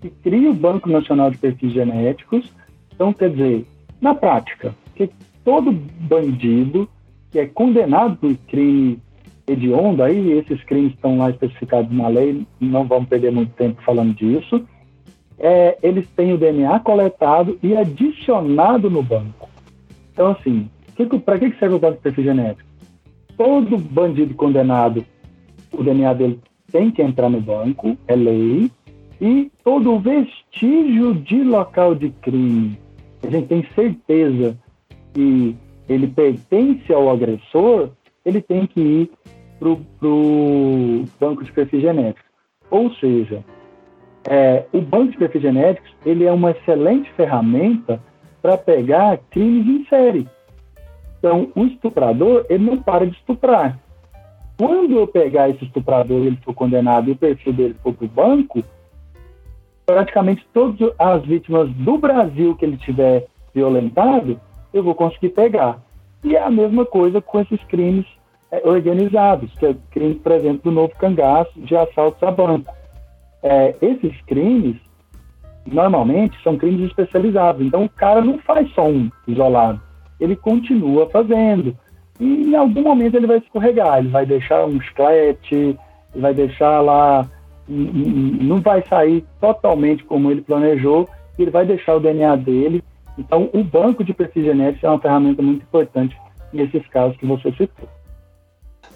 que cria o Banco Nacional de Perfis Genéticos. Então, quer dizer, na prática, que todo bandido que é condenado por crime hediondo, aí esses crimes estão lá especificados na lei, não vamos perder muito tempo falando disso, é, eles têm o DNA coletado e adicionado no banco. Então, assim, para que, serve o banco de perfil genético? Todo bandido condenado, o DNA dele tem que entrar no banco, é lei, e todo vestígio de local de crime. A gente tem certeza que ele pertence ao agressor, ele tem que ir para o banco de perfis genéticos. Ou seja, é, o banco de perfis genéticos ele é uma excelente ferramenta para pegar crimes em série. Então, o estuprador ele não para de estuprar. Quando eu pegar esse estuprador ele for condenado e o perfil dele for para o banco, praticamente todas as vítimas do Brasil que ele tiver violentado, eu vou conseguir pegar. E é a mesma coisa com esses crimes é, organizados, que é crime, por exemplo, do novo cangaço de assaltos a banco. É, esses crimes, normalmente, são crimes especializados. Então, o cara não faz só um isolado. Ele continua fazendo. E em algum momento ele vai escorregar. Ele vai deixar um chiclete, vai deixar lá não vai sair totalmente como ele planejou, ele vai deixar o DNA dele. Então, o banco de perfil genético é uma ferramenta muito importante nesses casos que você citou.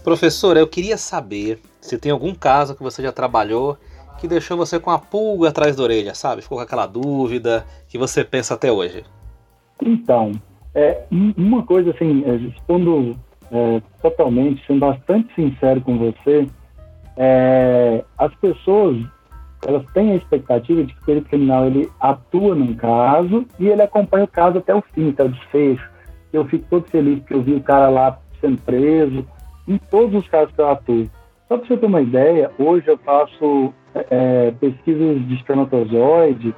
Professor, eu queria saber se tem algum caso que você já trabalhou que deixou você com a pulga atrás da orelha, sabe? Ficou com aquela dúvida que você pensa até hoje. Então, é, uma coisa assim, é, respondo é, totalmente, sendo bastante sincero com você, é, as pessoas elas têm a expectativa de que o perito criminal ele atua num caso e ele acompanha o caso até o fim, até o desfecho. Eu fico todo feliz que eu vi o cara lá sendo preso, em todos os casos que eu atuo. Só para você ter uma ideia, hoje eu faço é, pesquisas de espermatozoide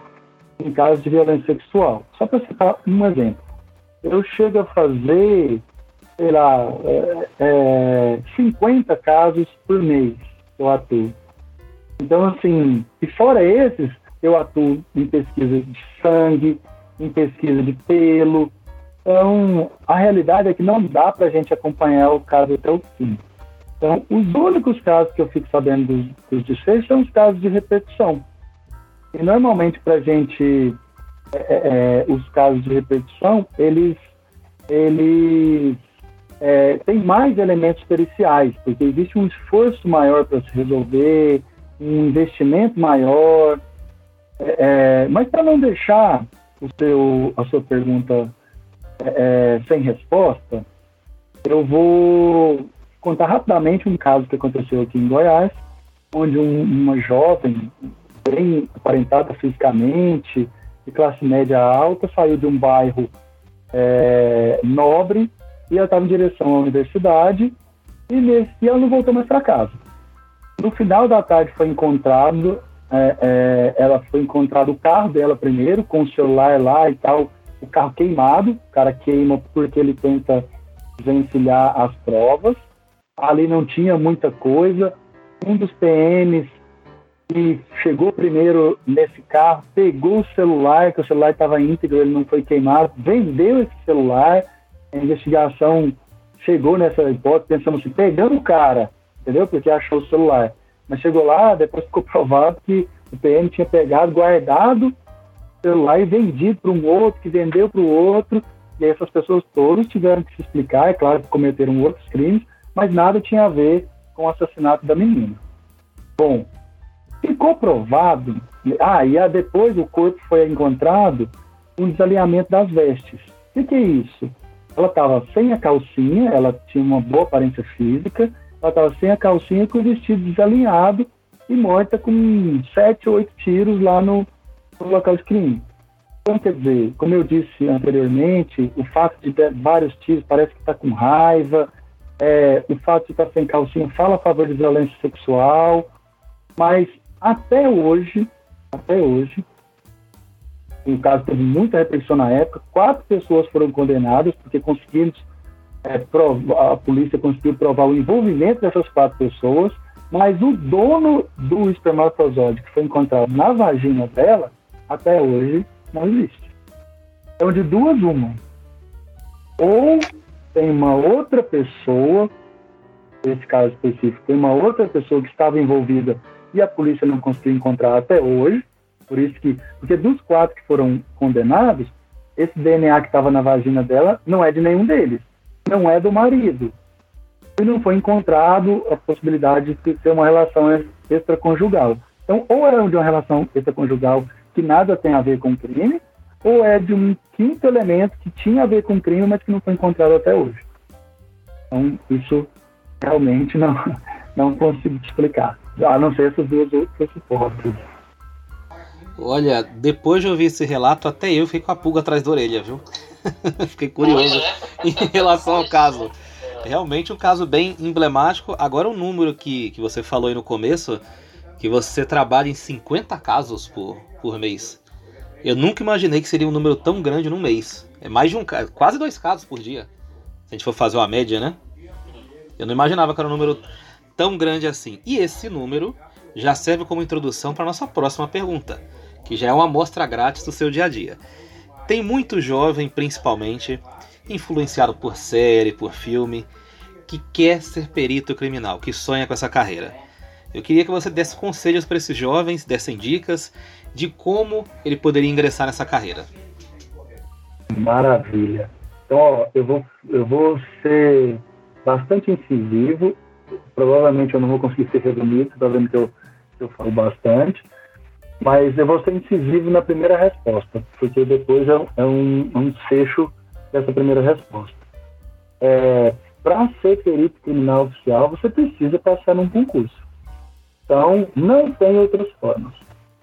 em casos de violência sexual. Só para citar um exemplo. Eu chego a fazer, sei lá, é, é, 50 casos por mês eu atuo. Então, assim, e fora esses, eu atuo em pesquisa de sangue, em pesquisa de pelo. Então, a realidade é que não dá para a gente acompanhar o caso até o fim. Então, os únicos casos que eu fico sabendo dos, dos desfechos são os casos de repetição. E normalmente, para a gente, é, é, é, os casos de repetição, eles, eles é, tem mais elementos periciais, porque existe um esforço maior para se resolver, um investimento maior. É, é mas para não deixar o seu, a sua pergunta sem resposta, eu vou contar rapidamente um caso que aconteceu aqui em Goiás, onde um, uma jovem, bem aparentada fisicamente, de classe média alta, saiu de um bairro é, nobre e ela estava em direção à universidade e, nesse, e ela não voltou mais para casa. No final da tarde foi encontrado, é, é, ela foi encontrado o carro dela primeiro, com o celular lá e tal, o carro queimado, o cara queima porque ele tenta vencilhar as provas. Ali não tinha muita coisa. Um dos PMs que chegou primeiro nesse carro, pegou o celular, que o celular estava íntegro, ele não foi queimado, vendeu esse celular, a investigação chegou nessa hipótese, pensamos assim, pegando o cara, entendeu? Porque achou o celular. Mas chegou lá, depois ficou (laughs) provado que o PM tinha pegado, guardado o celular e vendido para um outro, que vendeu para o outro. E essas pessoas todas tiveram que se explicar, é claro que cometeram outros crimes, mas nada tinha a ver com o assassinato da menina. Bom, ficou provado. Ah, e depois o corpo foi encontrado um desalinhamento das vestes. O que, que é isso? Ela estava sem a calcinha, ela tinha uma boa aparência física, ela estava sem a calcinha com o vestido desalinhado e morta com sete ou oito tiros lá no, no local de crime. Então, quer dizer, como eu disse anteriormente, o fato de ter vários tiros parece que está com raiva, é, o fato de estar sem calcinha fala a favor de violência sexual, mas até hoje, até hoje, o caso teve muita repressão na época, quatro pessoas foram condenadas porque conseguimos é, provar, a polícia conseguiu provar o envolvimento dessas quatro pessoas, mas o dono do espermatozoide que foi encontrado na vagina dela, até hoje, não existe. Então, de duas, uma. Ou tem uma outra pessoa, nesse caso específico, tem uma outra pessoa que estava envolvida e a polícia não conseguiu encontrar até hoje, por isso que, porque dos quatro que foram condenados, esse DNA que estava na vagina dela não é de nenhum deles, não é do marido. E não foi encontrado a possibilidade de ter uma relação extraconjugal. Então, ou é de uma relação extraconjugal que nada tem a ver com crime, ou é de um quinto elemento que tinha a ver com crime, mas que não foi encontrado até hoje. Então, isso realmente não, (laughs) não consigo te explicar, a não ser essas duas outras hipóteses. Olha, depois de ouvir esse relato, até eu fiquei com a pulga atrás da orelha, viu? (laughs) Fiquei curioso em relação ao caso. Realmente um caso bem emblemático. Agora o número que, que você falou aí no começo, que você trabalha em 50 casos por, por mês. Eu nunca imaginei que seria um número tão grande num mês. É mais de um quase dois casos por dia. Se a gente for fazer uma média, né? Eu não imaginava que era um número tão grande assim. E esse número já serve como introdução para nossa próxima pergunta, que já é uma amostra grátis do seu dia a dia. Tem muito jovem, principalmente, influenciado por série, por filme, que quer ser perito criminal, que sonha com essa carreira. Eu queria que você desse conselhos para esses jovens, dessem dicas de como ele poderia ingressar nessa carreira. Maravilha. Então, ó, eu vou, eu vou ser bastante incisivo. Provavelmente eu não vou conseguir ser resumido, está vendo que eu, eu falo bastante. Mas eu vou ser incisivo na primeira resposta, porque depois é, é um, um fecho dessa primeira resposta. É, Para ser perito criminal oficial, você precisa passar num concurso. Então, não tem outras formas.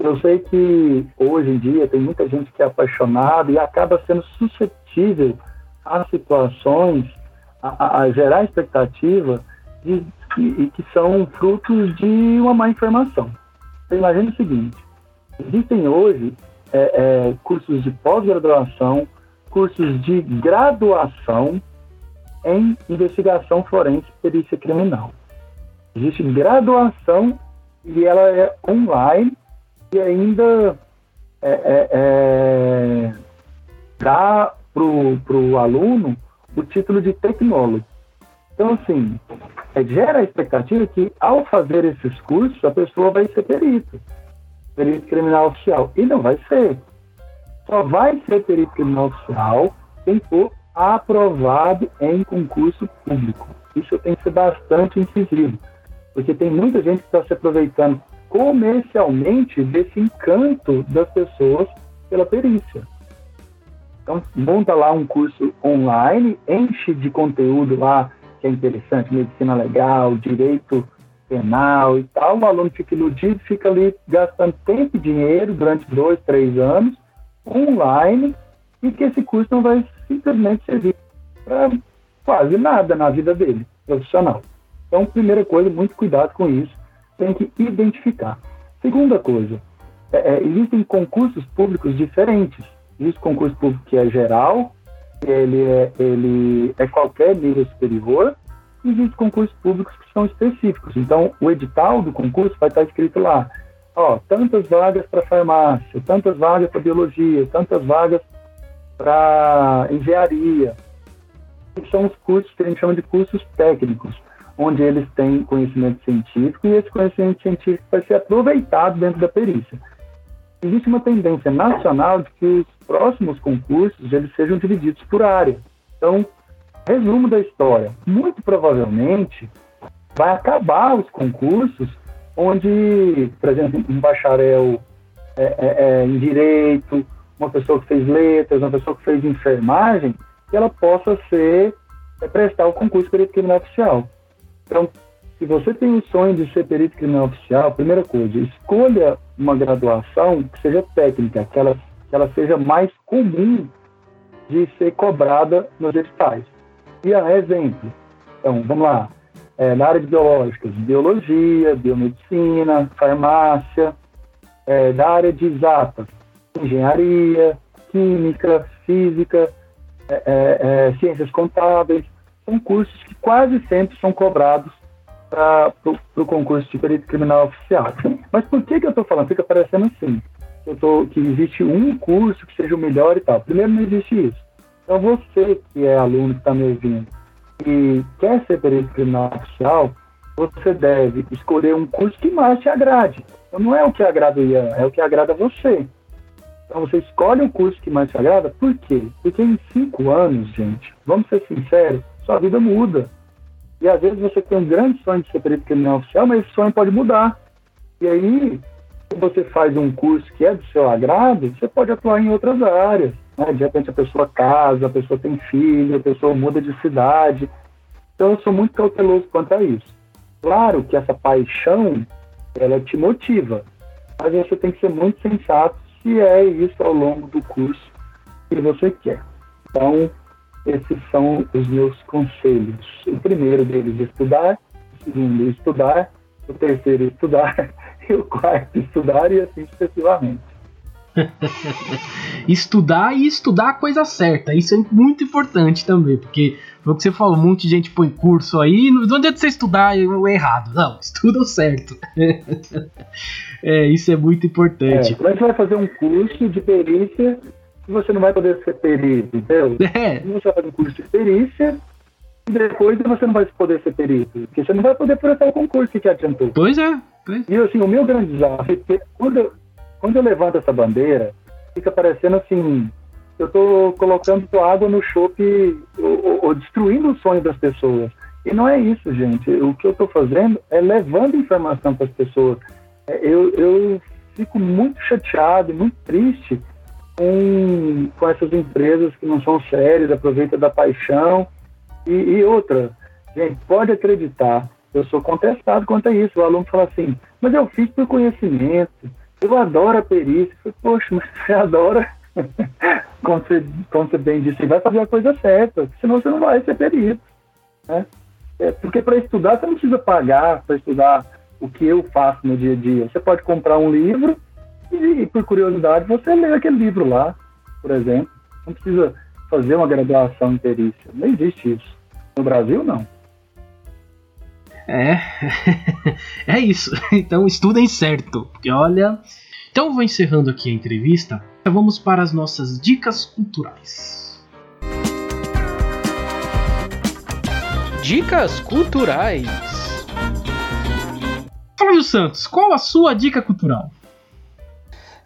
Eu sei que hoje em dia tem muita gente que é apaixonada e acaba sendo suscetível a situações, a, a gerar expectativa e que são frutos de uma má informação. Você imagina o seguinte: existem hoje é, é, cursos de pós-graduação, cursos de graduação em investigação forense e perícia criminal. Existe graduação e ela é online e ainda é, é, é, dá para o aluno o título de tecnólogo. Então, assim, é, gera a expectativa que, ao fazer esses cursos, a pessoa vai ser perito, perito criminal oficial. E não vai ser. Só vai ser perito criminal oficial quem for aprovado em concurso público. Isso tem que ser bastante incisivo, porque tem muita gente que está se aproveitando comercialmente desse encanto das pessoas pela perícia. Então, monta lá um curso online, enche de conteúdo lá que é interessante, medicina legal, direito penal e tal. O aluno fica iludido, fica ali gastando tempo e dinheiro durante dois, três anos, online, e que esse curso não vai simplesmente servir para quase nada na vida dele, profissional. Então, primeira coisa, muito cuidado com isso tem que identificar. Segunda coisa, é, é, existem concursos públicos diferentes. Existe concurso público que é geral, ele é, ele é qualquer nível superior, e existe concursos públicos que são específicos. Então, o edital do concurso vai estar escrito lá, ó, tantas vagas para farmácia, tantas vagas para biologia, tantas vagas para engenharia. São os cursos que a gente chama de cursos técnicos onde eles têm conhecimento científico e esse conhecimento científico vai ser aproveitado dentro da perícia. Existe uma tendência nacional de que os próximos concursos eles sejam divididos por área. Então, resumo da história, muito provavelmente vai acabar os concursos onde, por exemplo, um bacharel é, é, é, em direito, uma pessoa que fez letras, uma pessoa que fez enfermagem, que ela possa ser é, prestar o concurso perito criminal oficial. Então, se você tem o sonho de ser perito criminal oficial, primeira coisa, escolha uma graduação que seja técnica, que ela, que ela seja mais comum de ser cobrada nos editais. E a exemplo, então, vamos lá, é, na área de biológicas, biologia, biomedicina, farmácia, é, da área de exatas, engenharia, química, física, é, é, é ciências contábeis, são cursos que quase sempre são cobrados para o concurso de perito criminal oficial. Mas por que, que eu estou falando? Fica parecendo assim. Eu tô, que existe um curso que seja o melhor e tal. Primeiro, não existe isso. Então, você que é aluno que está me ouvindo e quer ser perito criminal oficial, você deve escolher um curso que mais te agrade. Então, não é o que agrada o Ian, é o que agrada você. Então, você escolhe um curso que mais te agrada. Por quê? Porque em cinco anos, gente, vamos ser sinceros, sua vida muda. E às vezes você tem um grande sonho de ser perito criminal oficial, mas esse sonho pode mudar. E aí Se você faz um curso que é do seu agrado, você pode atuar em outras áreas. Né? De repente a pessoa casa, a pessoa tem filho, a pessoa muda de cidade. Então eu sou muito cauteloso quanto a isso. Claro que essa paixão, ela te motiva, mas você tem que ser muito sensato se é isso ao longo do curso que você quer. Então, esses são os meus conselhos. O primeiro deles, estudar. O segundo, estudar. O terceiro, estudar. (laughs) E o quarto, estudar e assim sucessivamente. (laughs) estudar e estudar a coisa certa. Isso é muito importante também, porque foi o que você falou, um monte de gente põe curso aí, não adianta você estudar o errado. Não, (laughs) estuda o certo. é, isso é muito importante. É, que você vai fazer um curso de perícia você não vai poder ser perito, entendeu? (laughs) É. Você vai fazer um curso de perícia e depois você não vai poder ser perito. Porque você não vai poder prestar o concurso que adiantou. Pois é. Pois. E assim, o meu grande desafio, porque quando eu, quando eu levanto essa bandeira, fica parecendo assim, eu estou colocando água no chope ou, ou, destruindo o sonho das pessoas. E não é isso, gente. O que eu estou fazendo é levando informação para as pessoas. É, eu, eu fico muito chateado, muito triste com, com essas empresas que não são sérias, aproveitam da paixão. E, e, outra, gente, pode acreditar, eu sou contestado quanto a isso. O aluno fala assim, mas eu fiz por conhecimento, eu adoro a perícia. Eu Poxa, mas você (laughs) adora, (laughs) como, você, como você bem disse, vai fazer a coisa certa, senão você não vai ser perito. Né? É, porque para estudar, você não precisa pagar para estudar o que eu faço no dia a dia. Você pode comprar um livro e, por curiosidade, você lê aquele livro lá, por exemplo. Não precisa fazer uma graduação em perícia. Não existe isso. No Brasil, não. É, (laughs) é isso. (laughs) Então estudem certo, porque olha. Então vou encerrando aqui a entrevista. Vamos para as nossas dicas culturais. Dicas culturais. Flávio Santos, qual a sua dica cultural?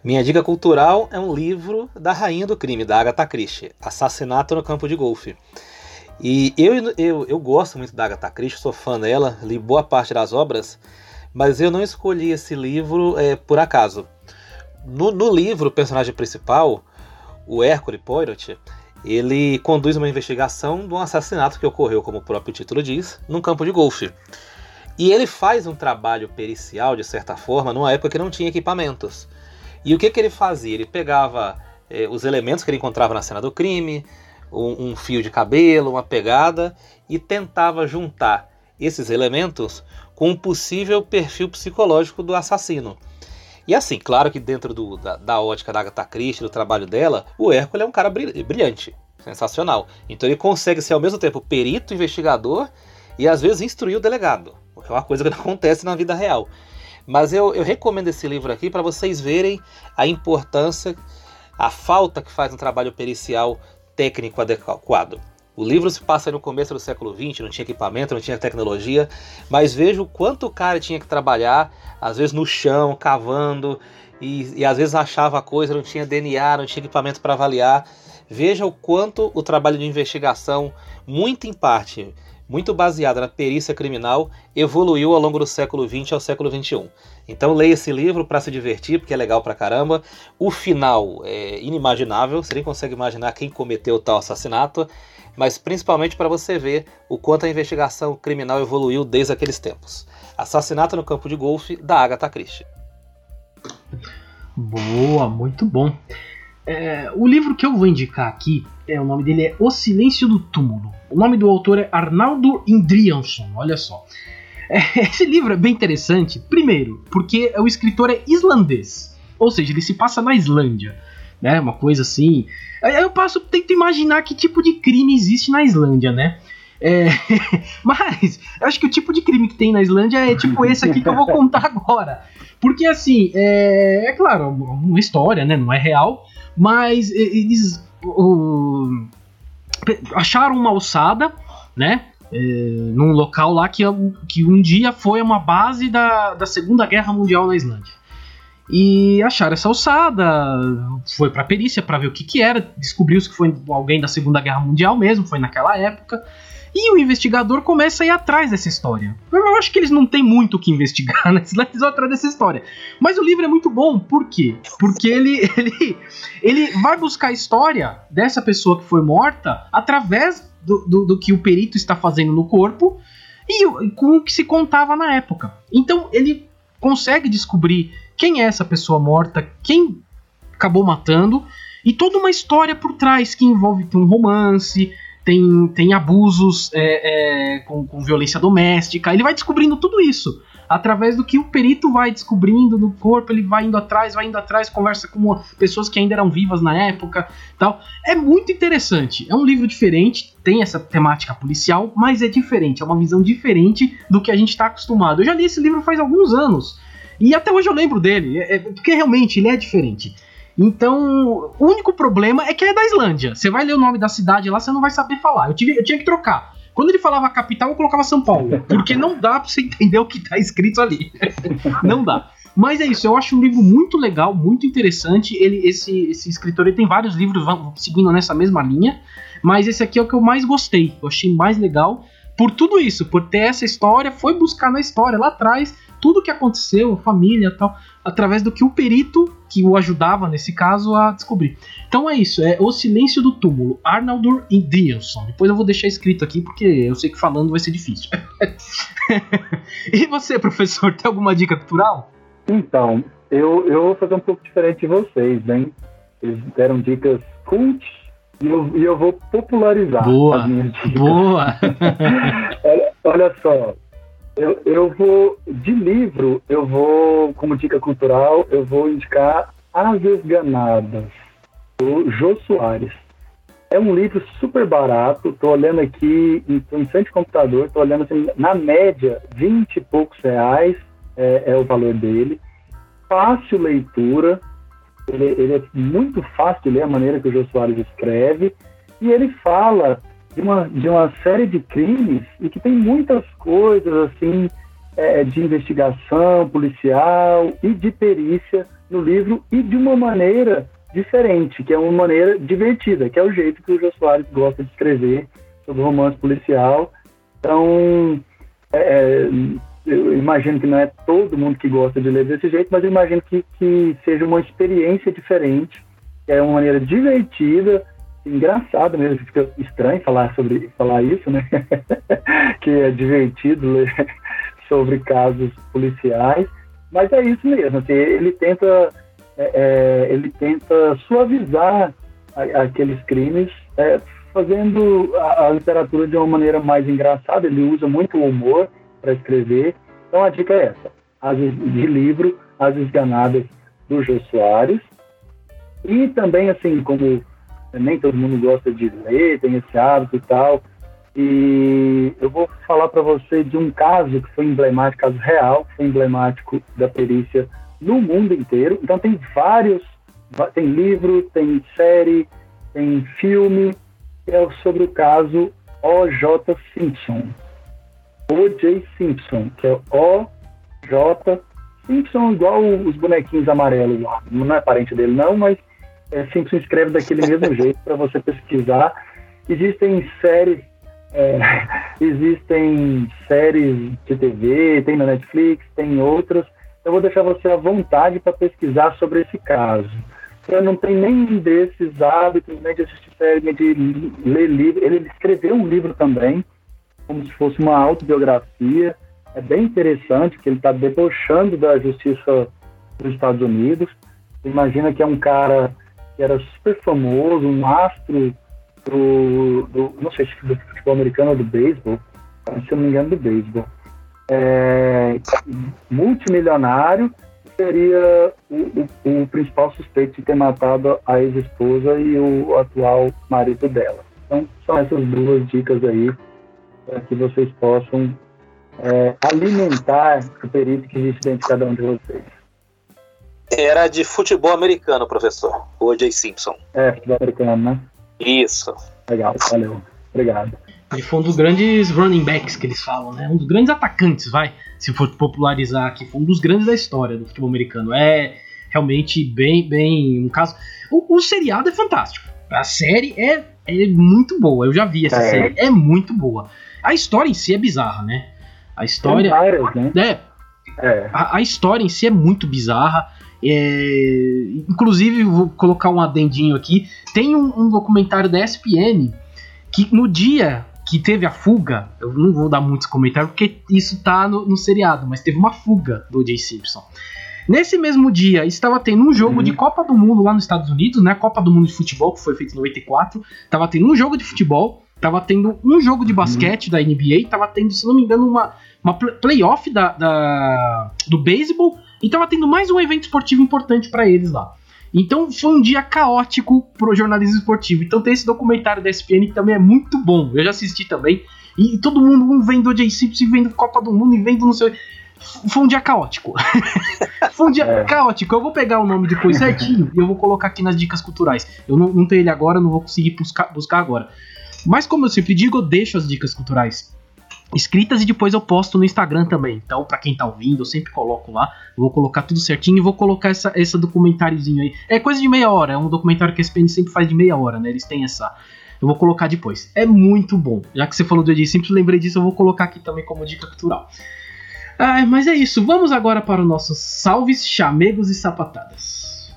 Minha dica cultural é um livro da Rainha do Crime, da Agatha Christie, Assassinato no Campo de Golfe. E eu, eu, eu gosto muito da Agatha Christie, sou fã dela, li boa parte das obras, mas eu não escolhi esse livro é, por acaso. No, no, livro, o personagem principal, o Hercule Poirot, ele conduz uma investigação de um assassinato que ocorreu, como o próprio título diz, num campo de golfe. E ele faz um trabalho pericial, de certa forma, numa época que não tinha equipamentos. E o que, que ele fazia? Ele pegava eh, os elementos que ele encontrava na cena do crime, um, um fio de cabelo, uma pegada, e tentava juntar esses elementos com um possível perfil psicológico do assassino. E assim, claro que dentro do, da, da, ótica da Agatha Christie, do trabalho dela, o Hércules é um cara brilhante, sensacional. Então ele consegue ser ao mesmo tempo perito, investigador e às vezes instruir o delegado, que é uma coisa que não acontece na vida real. Mas eu, eu recomendo esse livro aqui para vocês verem a importância, a falta que faz um trabalho pericial técnico adequado. O livro se passa no começo do século XX, não tinha equipamento, não tinha tecnologia, mas vejo o quanto o cara tinha que trabalhar, às vezes no chão, cavando, e, e às vezes achava coisa, não tinha DNA, não tinha equipamento para avaliar. Veja o quanto o trabalho de investigação, muito em parte, muito baseada na perícia criminal, evoluiu ao longo do século XX ao século XXI. Então leia esse livro para se divertir, porque é legal pra caramba. O final é inimaginável, você nem consegue imaginar quem cometeu tal assassinato, mas principalmente para você ver o quanto a investigação criminal evoluiu desde aqueles tempos. Assassinato no campo de golfe da Agatha Christie. Boa, muito bom. É, o livro que eu vou indicar aqui, é, o nome dele é O Silêncio do Túmulo. O nome do autor é Arnaldo Indrianson, olha só. É, (laughs) esse livro é bem interessante, primeiro, porque o escritor é islandês, ou seja, ele se passa na Islândia, né? Uma coisa assim. Eu passo, tento imaginar que tipo de crime existe na Islândia, né? É, (laughs) mas eu acho que o tipo de crime que tem na Islândia é tipo esse aqui que eu vou contar agora. Porque assim, é, é claro, uma história, né? Não é real, mas eles acharam uma alçada, né? É, num local lá que, que um dia foi uma base da, da Segunda Guerra Mundial na Islândia. E acharam essa alçada, foi pra perícia para ver o que, que era, descobriu-se que foi alguém da Segunda Guerra Mundial mesmo, foi naquela época. E o investigador começa a ir atrás dessa história. Eu acho que eles não têm muito o que investigar, (laughs) né? Eles vão atrás dessa história. Mas o livro é muito bom, por quê? Porque ele, (laughs) ele, ele vai buscar a história dessa pessoa que foi morta através do, do, do que o perito está fazendo no corpo e com o que se contava na época. Então ele consegue descobrir quem é essa pessoa morta, quem acabou matando e toda uma história por trás que envolve um romance, tem, tem abusos é, é, com, com violência doméstica. Ele vai descobrindo tudo isso através do que o perito vai descobrindo no corpo, ele vai indo atrás, vai indo atrás, conversa com pessoas que ainda eram vivas na época, tal. É muito interessante. É um livro diferente, tem essa temática policial, mas é diferente, é uma visão diferente do que a gente está acostumado. Eu já li esse livro faz alguns anos e até hoje eu lembro dele, é, é, porque realmente ele é diferente. Então, o único problema é que é da Islândia. Você vai ler o nome da cidade lá, você não vai saber falar. Eu, tive, eu tinha que trocar. Quando ele falava capital, eu colocava São Paulo. Porque não dá pra você entender o que tá escrito ali. não dá. Mas é isso, eu acho um livro muito legal, muito interessante. Ele, esse, esse escritor ele tem vários livros seguindo nessa mesma linha, mas esse aqui é o que eu mais gostei. Eu achei mais legal por tudo isso, por ter essa história, foi buscar na história lá atrás tudo o que aconteceu, família tal, através do que o perito que o ajudava nesse caso a descobrir. Então é isso, é O Silêncio do Túmulo, Arnaldur Indrielson. Depois eu vou deixar escrito aqui porque eu sei que falando vai ser difícil. (laughs) e você, professor, tem alguma dica cultural? Então, eu, eu vou fazer um pouco diferente de vocês, hein? Eles deram dicas cult e eu, e eu vou popularizar boa, as minhas dicas. Boa! (laughs) olha, olha só, eu, eu vou, de livro, eu vou, como dica cultural, eu vou indicar As Esganadas, do Jô Soares. É um livro super barato, tô olhando aqui, em frente ao computador, tô olhando assim, na média, 20 e poucos reais é, é o valor dele. Fácil leitura, ele, ele, é muito fácil de ler a maneira que o Jô Soares escreve, e ele fala de uma, de uma série de crimes e que tem muitas coisas assim é, de investigação policial e de perícia no livro e de uma maneira diferente, que é uma maneira divertida, que é o jeito que o Jô Soares gosta de escrever sobre romance policial. Então, é, é, eu imagino que não é todo mundo que gosta de ler desse jeito, mas eu imagino que, que seja uma experiência diferente, que é uma maneira divertida engraçado mesmo, fica estranho falar sobre falar isso, né? (laughs) que é divertido ler (laughs) sobre casos policiais, mas é isso mesmo. Assim, ele tenta é, é, ele tenta suavizar a, aqueles crimes, é, fazendo a, a, literatura de uma maneira mais engraçada. Ele usa muito o humor para escrever. Então a dica é essa: as, de livro As Esganadas do Jô Soares. E também, assim, como nem todo mundo gosta de ler, tem esse hábito e tal. E eu vou falar para você de um caso que foi emblemático, caso real, que foi emblemático da perícia no mundo inteiro. Então tem vários, tem livro, tem série, tem filme, é sobre o caso O.J. Simpson. O.J. Simpson, que é O.J. Simpson, igual os bonequinhos amarelos lá. Não é parente dele, não, mas é, sempre se inscreve daquele mesmo jeito para você pesquisar. Existem séries, é, (laughs) existem séries de TV, tem na Netflix, tem outras. Eu vou deixar você à vontade para pesquisar sobre esse caso. Eu não tenho nem desses hábitos, nem de assistir série, nem de ler livro. Ele escreveu um livro também, como se fosse uma autobiografia. É bem interessante que ele está debochando da justiça dos Estados Unidos. Imagina que é um cara que era super famoso, um astro do, do não sei se do futebol americano ou do beisebol, se eu não me engano do beisebol, é, multimilionário, seria o, o, o, principal suspeito de ter matado a ex-esposa e o atual marido dela. Então, são essas duas dicas aí para que vocês possam é, alimentar o perito que existe dentro de cada um de vocês. Era de futebol americano, professor. O O.J. Simpson. É, futebol americano, né? Isso. Legal, valeu. Obrigado. Ele foi um dos grandes running backs que eles falam, né? Um dos grandes atacantes, vai. Se for popularizar aqui, foi um dos grandes da história do futebol americano. É realmente bem, bem. Um caso. O, o seriado é fantástico. A série é, é muito boa. Eu já vi essa é. série, é muito boa. A história em si é bizarra, né? A história. Várias, né? É. é. A, a, história em si é muito bizarra. É, inclusive, vou colocar um adendinho aqui. Tem um, um documentário da ESPN que no dia que teve a fuga, eu não vou dar muitos comentários porque isso tá no, no seriado, mas teve uma fuga do Jay Simpson. Nesse mesmo dia, estava tendo um jogo uhum. de Copa do Mundo lá nos Estados Unidos, né? Copa do Mundo de futebol, que foi feito em 94. Tava tendo um jogo de futebol, tava tendo um jogo de basquete uhum. da NBA, tava tendo, se não me engano, uma, uma playoff da, da, do beisebol, e tava tendo mais um evento esportivo importante para eles lá. Então foi um dia caótico pro jornalismo esportivo. Então tem esse documentário da ESPN que também é muito bom. Eu já assisti também. E, todo mundo um vendo o Jay Simpson, vendo Copa do Mundo e vendo não sei. Foi um dia caótico. (laughs) foi um dia é. caótico. Eu vou pegar o nome depois certinho e eu vou colocar aqui nas dicas culturais. Eu não, não tenho ele agora, não vou conseguir buscar, buscar agora. Mas como eu sempre digo, eu deixo as dicas culturais escritas e depois eu posto no Instagram também. Então, para quem tá ouvindo, eu sempre coloco lá. Vou colocar tudo certinho e vou colocar essa, essa documentáriozinho aí. É coisa de meia hora, é um documentário que a SPN sempre faz de meia hora, né? Eles têm essa. Eu vou colocar depois. É muito bom. Já que você falou do Edi Simples, lembrei disso, eu vou colocar aqui também como dica cultural. Ah, mas é isso. Vamos agora para o nosso salves, chamegos e sapatadas.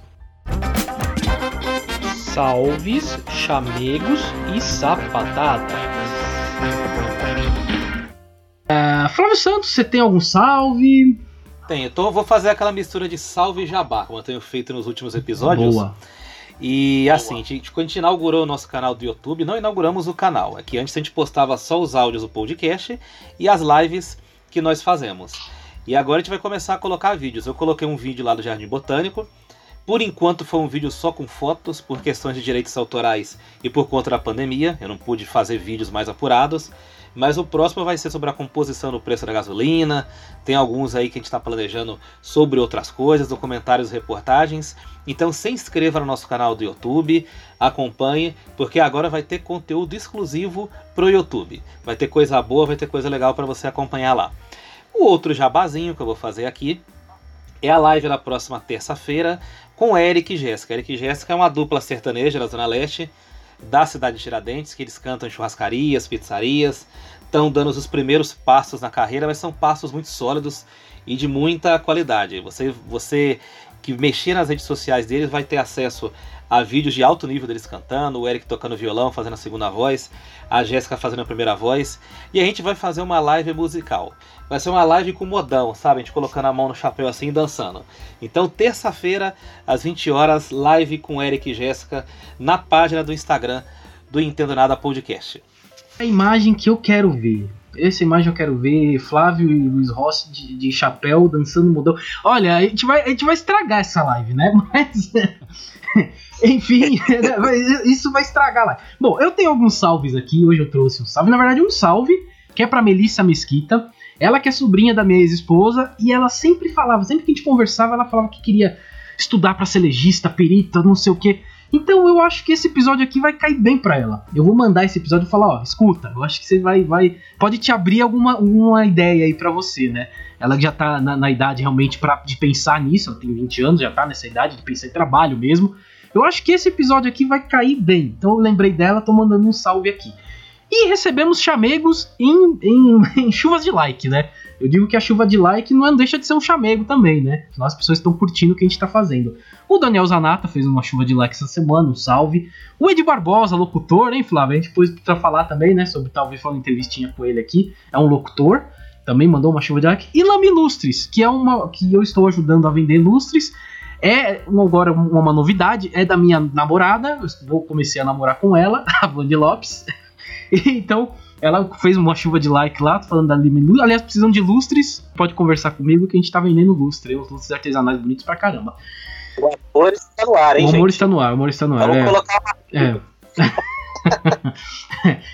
Salves, chamegos e sapatadas. Uh, Flávio Santos, você tem algum salve? Tenho. Então eu vou fazer aquela mistura de salve e jabá, como eu tenho feito nos últimos episódios. Boa. E assim, a gente, quando a gente inaugurou o nosso canal do YouTube, não inauguramos o canal. É que antes a gente postava só os áudios do podcast e as lives que nós fazemos. E agora a gente vai começar a colocar vídeos. Eu coloquei um vídeo lá do Jardim Botânico. Por enquanto foi um vídeo só com fotos, por questões de direitos autorais e por conta da pandemia. Eu não pude fazer vídeos mais apurados. Mas o próximo vai ser sobre a composição do preço da gasolina. Tem alguns aí que a gente está planejando sobre outras coisas, documentários, reportagens. Então se inscreva no nosso canal do YouTube, acompanhe, porque agora vai ter conteúdo exclusivo pro YouTube. Vai ter coisa boa, vai ter coisa legal para você acompanhar lá. O outro jabazinho que eu vou fazer aqui é a live da próxima terça-feira com Eric e Jéssica. Eric e Jéssica é uma dupla sertaneja da Zona Leste da cidade de Tiradentes, que eles cantam em churrascarias, pizzarias, estão dando os primeiros passos na carreira, mas são passos muito sólidos e de muita qualidade. Você, você que mexer nas redes sociais deles vai ter acesso a vídeos de alto nível deles cantando, o Eric tocando violão, fazendo a segunda voz, a Jéssica fazendo a primeira voz, e a gente vai fazer uma live musical. Vai ser uma live com modão, sabe? A gente colocando a mão no chapéu assim e dançando. Então, terça-feira, às 20 horas, live com Eric e Jéssica na página do Instagram do Entendo Nada Podcast. A imagem que eu quero ver. Essa imagem eu quero ver Flávio e Luiz Rossi de, de chapéu dançando modão. Olha, a gente, vai, a gente vai estragar essa live, né? (laughs) Mas. Enfim, (laughs) isso vai estragar lá. Bom, eu tenho alguns salves aqui. Hoje eu trouxe um salve. Na verdade, um salve que é para Melissa Mesquita. Ela que é sobrinha da minha ex-esposa e ela sempre falava, sempre que a gente conversava, ela falava que queria estudar para ser legista, perita, não sei o que. Então eu acho que esse episódio aqui vai cair bem para ela. Eu vou mandar esse episódio e falar, ó, escuta, eu acho que você vai, vai, pode te abrir alguma uma ideia aí para você, né? Ela já tá na, na idade realmente pra, de pensar nisso, ela tem 20 anos, já tá nessa idade de pensar em trabalho mesmo. Eu acho que esse episódio aqui vai cair bem. Então eu lembrei dela, tô mandando um salve aqui. E recebemos chamegos em, em, (laughs) em, chuvas de like, né? Eu digo que a chuva de like não deixa de ser um chamego também, né? Afinal, as pessoas estão curtindo o que a gente está fazendo. O Daniel Zanata fez uma chuva de like essa semana, um salve. O Ed Barbosa, locutor, hein, Flávio? A gente pôs pra falar também, né? Sobre talvez falar uma entrevistinha com ele aqui. É um locutor, também mandou uma chuva de like. E Lami Lustres, que é uma que eu estou ajudando a vender lustres. É agora uma novidade, é da minha namorada. Eu comecei a namorar com ela, (laughs) a Vandy Lopes. então, ela fez uma chuva de like lá, falando da Lime Aliás, precisando de lustres, pode conversar comigo que a gente tá vendendo lustre, uns lustres artesanais bonitos pra caramba. O amor está no ar, hein, O amor gente? está no ar, o amor está no ar. Vamos é. colocar. É.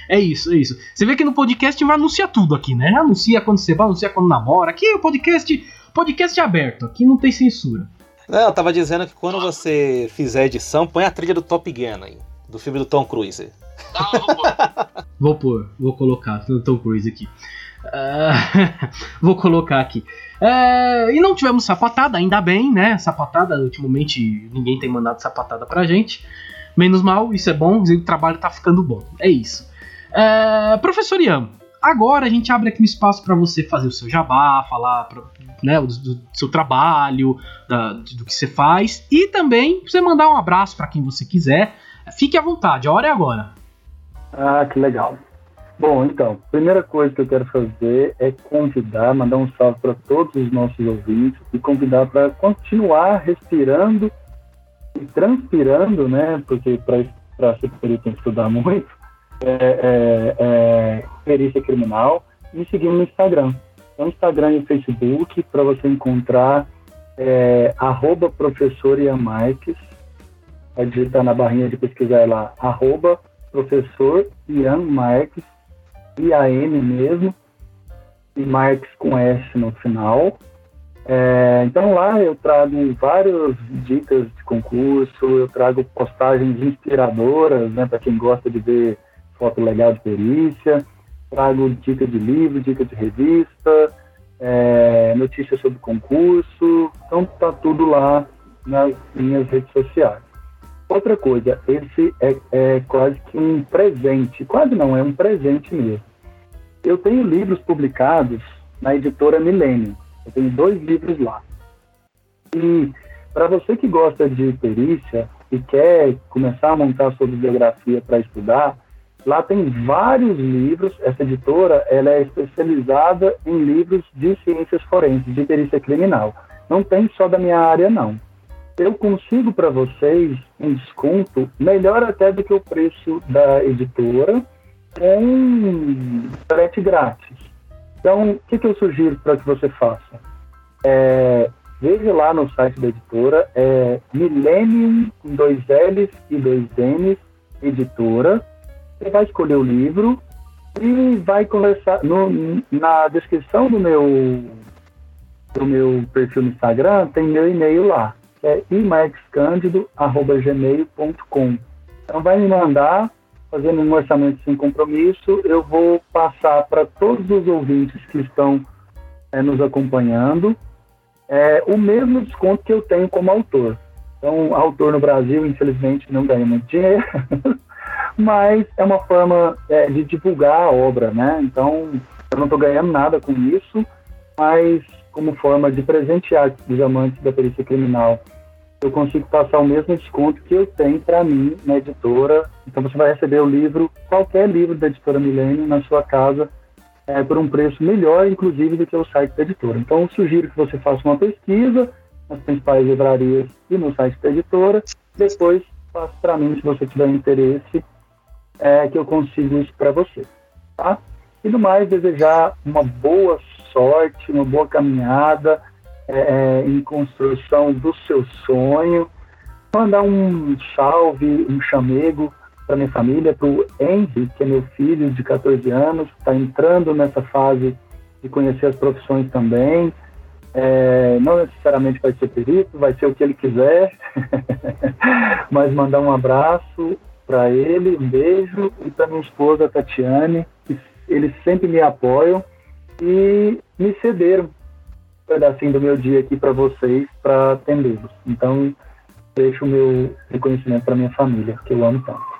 (laughs) é isso, é isso. Você vê que no podcast vai anunciar tudo aqui, né? Anuncia quando você vai, anuncia quando namora. Aqui é o podcast, podcast aberto, aqui não tem censura. Não, eu tava dizendo que quando você fizer edição, põe a trilha do Top Gun aí, do filme do Tom Cruise. (laughs) vou pôr, vou colocar do Tom Cruise aqui. Uh, (laughs) vou colocar aqui. Uh, e não tivemos sapatada, ainda bem, né? Sapatada, ultimamente ninguém tem mandado sapatada pra gente. Menos mal, isso é bom, o trabalho tá ficando bom. É isso. É, professor Ian, agora a gente abre aqui um espaço para você fazer o seu jabá, falar pra, né, do, do, seu trabalho, da, do que você faz e também você mandar um abraço para quem você quiser. Fique à vontade, a hora é agora. Ah, que legal. Bom, então, primeira coisa que eu quero fazer é convidar, mandar um salve para todos os nossos ouvintes e convidar para continuar respirando e transpirando, né? Porque para ser perito tem que estudar (laughs) muito. É, é, é, perícia criminal me seguir no Instagram. No Instagram e Facebook para você encontrar é, arroba professor Marques. Vai digitar na barrinha de pesquisar lá, arroba professor Ian Marques IAM mesmo, e Marx com S no final. É, então lá eu trago várias dicas de concurso, eu trago postagens inspiradoras, né, para quem gosta de ver foto legal de perícia, trago dicas de livro, dicas de revista, é, notícias sobre concurso, então tá tudo lá nas minhas redes sociais. Outra coisa, esse é, é quase que um presente, quase não, é um presente mesmo. Eu tenho livros publicados na editora Milênio. Eu tenho dois livros lá. E para você que gosta de perícia e quer começar a montar sua bibliografia para estudar, lá tem vários livros. Essa editora ela é especializada em livros de ciências forenses, de perícia criminal. Não tem só da minha área, não. Eu consigo para vocês um desconto melhor até do que o preço da editora com frete grátis. Então, o que, que eu sugiro para que você faça? É, veja lá no site da editora, é Millennium com dois L's e dois N's, editora. Você vai escolher o livro e vai conversar no, na descrição do meu do meu perfil no Instagram tem meu e-mail lá, que é imarxcandido@gmail.com. Então vai me mandar fazendo um orçamento sem compromisso, eu vou passar para todos os ouvintes que estão é, nos acompanhando é, o mesmo desconto que eu tenho como autor. Então, autor no Brasil, infelizmente, não ganha muito dinheiro, (laughs) mas é uma forma é, de divulgar a obra, né? Então, eu não estou ganhando nada com isso, mas como forma de presentear os amantes da perícia criminal eu consigo passar o mesmo desconto que eu tenho para mim na editora. Então você vai receber o livro, qualquer livro da editora Milênio, na sua casa, é, por um preço melhor, inclusive, do que o site da editora. Então eu sugiro que você faça uma pesquisa nas principais livrarias e no site da editora. Depois passe para mim se você tiver interesse, é, que eu consigo isso para você. Tá? E do mais, desejar uma boa sorte, uma boa caminhada é, em construção do seu sonho. Mandar um salve, um chamego para minha família, para o Henry, que é meu filho de 14 anos, está entrando nessa fase de conhecer as profissões também. É, não necessariamente vai ser perito, vai ser o que ele quiser, (laughs) mas mandar um abraço para ele, um beijo, e para minha esposa Tatiane, que eles sempre me apoiam e me cederam pedacinho do meu dia aqui para vocês, para atendê-los. Então, deixo o meu reconhecimento para minha família, que eu amo tanto.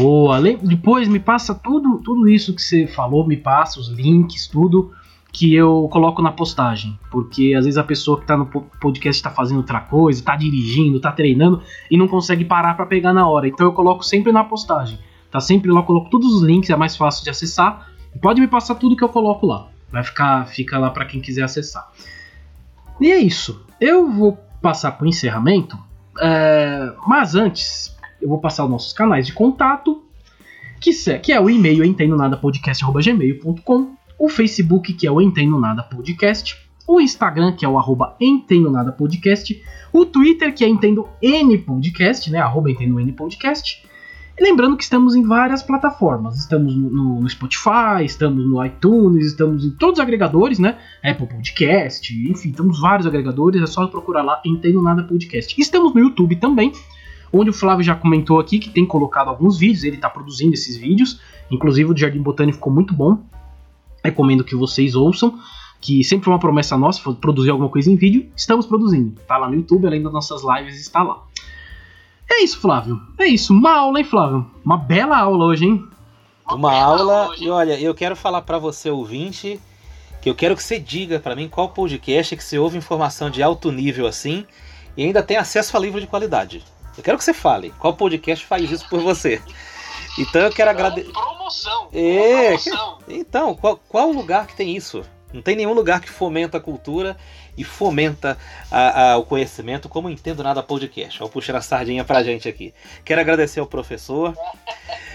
Boa! Depois me passa tudo, tudo isso que você falou, me passa os links, tudo que eu coloco na postagem. Porque às vezes a pessoa que tá no podcast está fazendo outra coisa, tá dirigindo, tá treinando e não consegue parar para pegar na hora. Então eu coloco sempre na postagem. Tá sempre lá, coloco todos os links, é mais fácil de acessar. Pode me passar tudo que eu coloco lá. Vai ficar fica lá para quem quiser acessar. E é isso. Eu vou passar para o encerramento, é, mas antes eu vou passar os nossos canais de contato, que, que é o e-mail entendonadapodcast.gmail.com, o Facebook, que é o Entendo Nada Podcast, o Instagram, que é o arroba Entendo Nada Podcast, o Twitter, que é Entendo N Podcast, né? Arroba Entendo N Podcast, e lembrando que estamos em várias plataformas. Estamos no, no, Spotify, estamos no iTunes, estamos em todos os agregadores, né? Apple Podcast, enfim, temos vários agregadores. É só procurar lá Entendo Nada Podcast. Estamos no YouTube também, onde o Flávio já comentou aqui que tem colocado alguns vídeos. Ele está produzindo esses vídeos. Inclusive o de Jardim Botânico ficou muito bom. Recomendo que vocês ouçam. Que sempre foi uma promessa nossa, produzir alguma coisa em vídeo. Estamos produzindo. Está lá no YouTube, além das nossas lives, está lá. É isso, Flávio. É isso. Uma aula, hein, Flávio? Uma bela aula hoje, hein? Uma aula. E olha, eu quero falar para você, ouvinte, que eu quero que você diga para mim qual podcast que você ouve informação de alto nível assim e ainda tem acesso a livro de qualidade. Eu quero que você fale qual podcast faz isso por você. Então eu quero agradecer. Promoção! É, promoção. então, qual, qual lugar que tem isso? Não tem nenhum lugar que fomenta a cultura e fomenta a, a, o conhecimento como Entendo Nada Podcast. Vou puxar a sardinha pra gente aqui. Quero agradecer ao professor (laughs)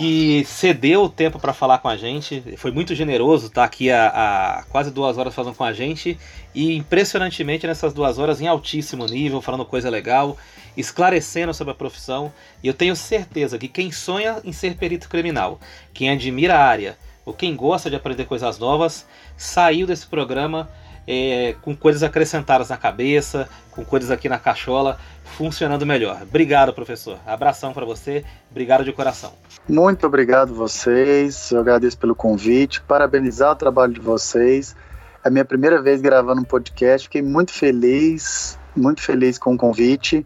que cedeu o tempo para falar com a gente. Foi muito generoso estar tá aqui há, quase duas horas falando com a gente. E impressionantemente nessas duas horas em altíssimo nível, falando coisa legal, esclarecendo sobre a profissão. E eu tenho certeza que quem sonha em ser perito criminal, quem admira a área, ou quem gosta de aprender coisas novas, saiu desse programa é, com coisas acrescentadas na cabeça, com coisas aqui na cachola, funcionando melhor. Obrigado, professor. Abração para você. Obrigado de coração. Muito obrigado vocês. Eu agradeço pelo convite. Parabenizar o trabalho de vocês. É a minha primeira vez gravando um podcast. Fiquei muito feliz, muito feliz com o convite.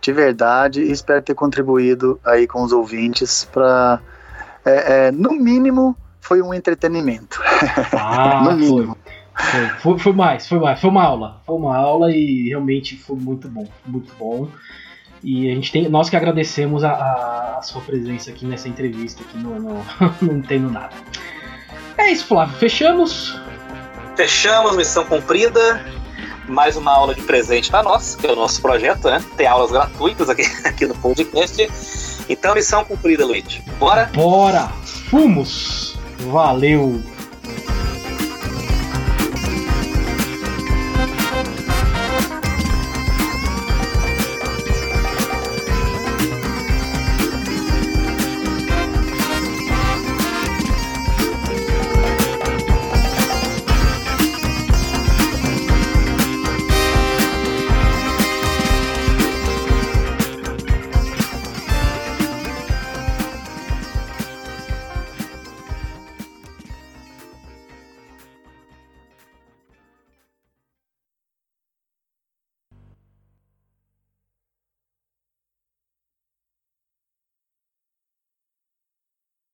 De verdade, e espero ter contribuído aí com os ouvintes para, é, é, no mínimo, foi um entretenimento. Ah, (laughs) no mínimo. Foi, foi, foi, mais, foi mais, foi uma aula. Foi uma aula e realmente foi muito bom, muito bom. E a gente tem, nós que agradecemos a, a, a sua presença aqui nessa entrevista aqui no, no (laughs) Não Entendo Nada. É isso, Flávio, fechamos? Fechamos, missão cumprida. Mais uma aula de presente para nós, que é o nosso projeto, né? Tem aulas gratuitas aqui, (laughs) aqui no podcast. Então, missão cumprida, Luiz. Bora? Bora! Fumos! Valeu!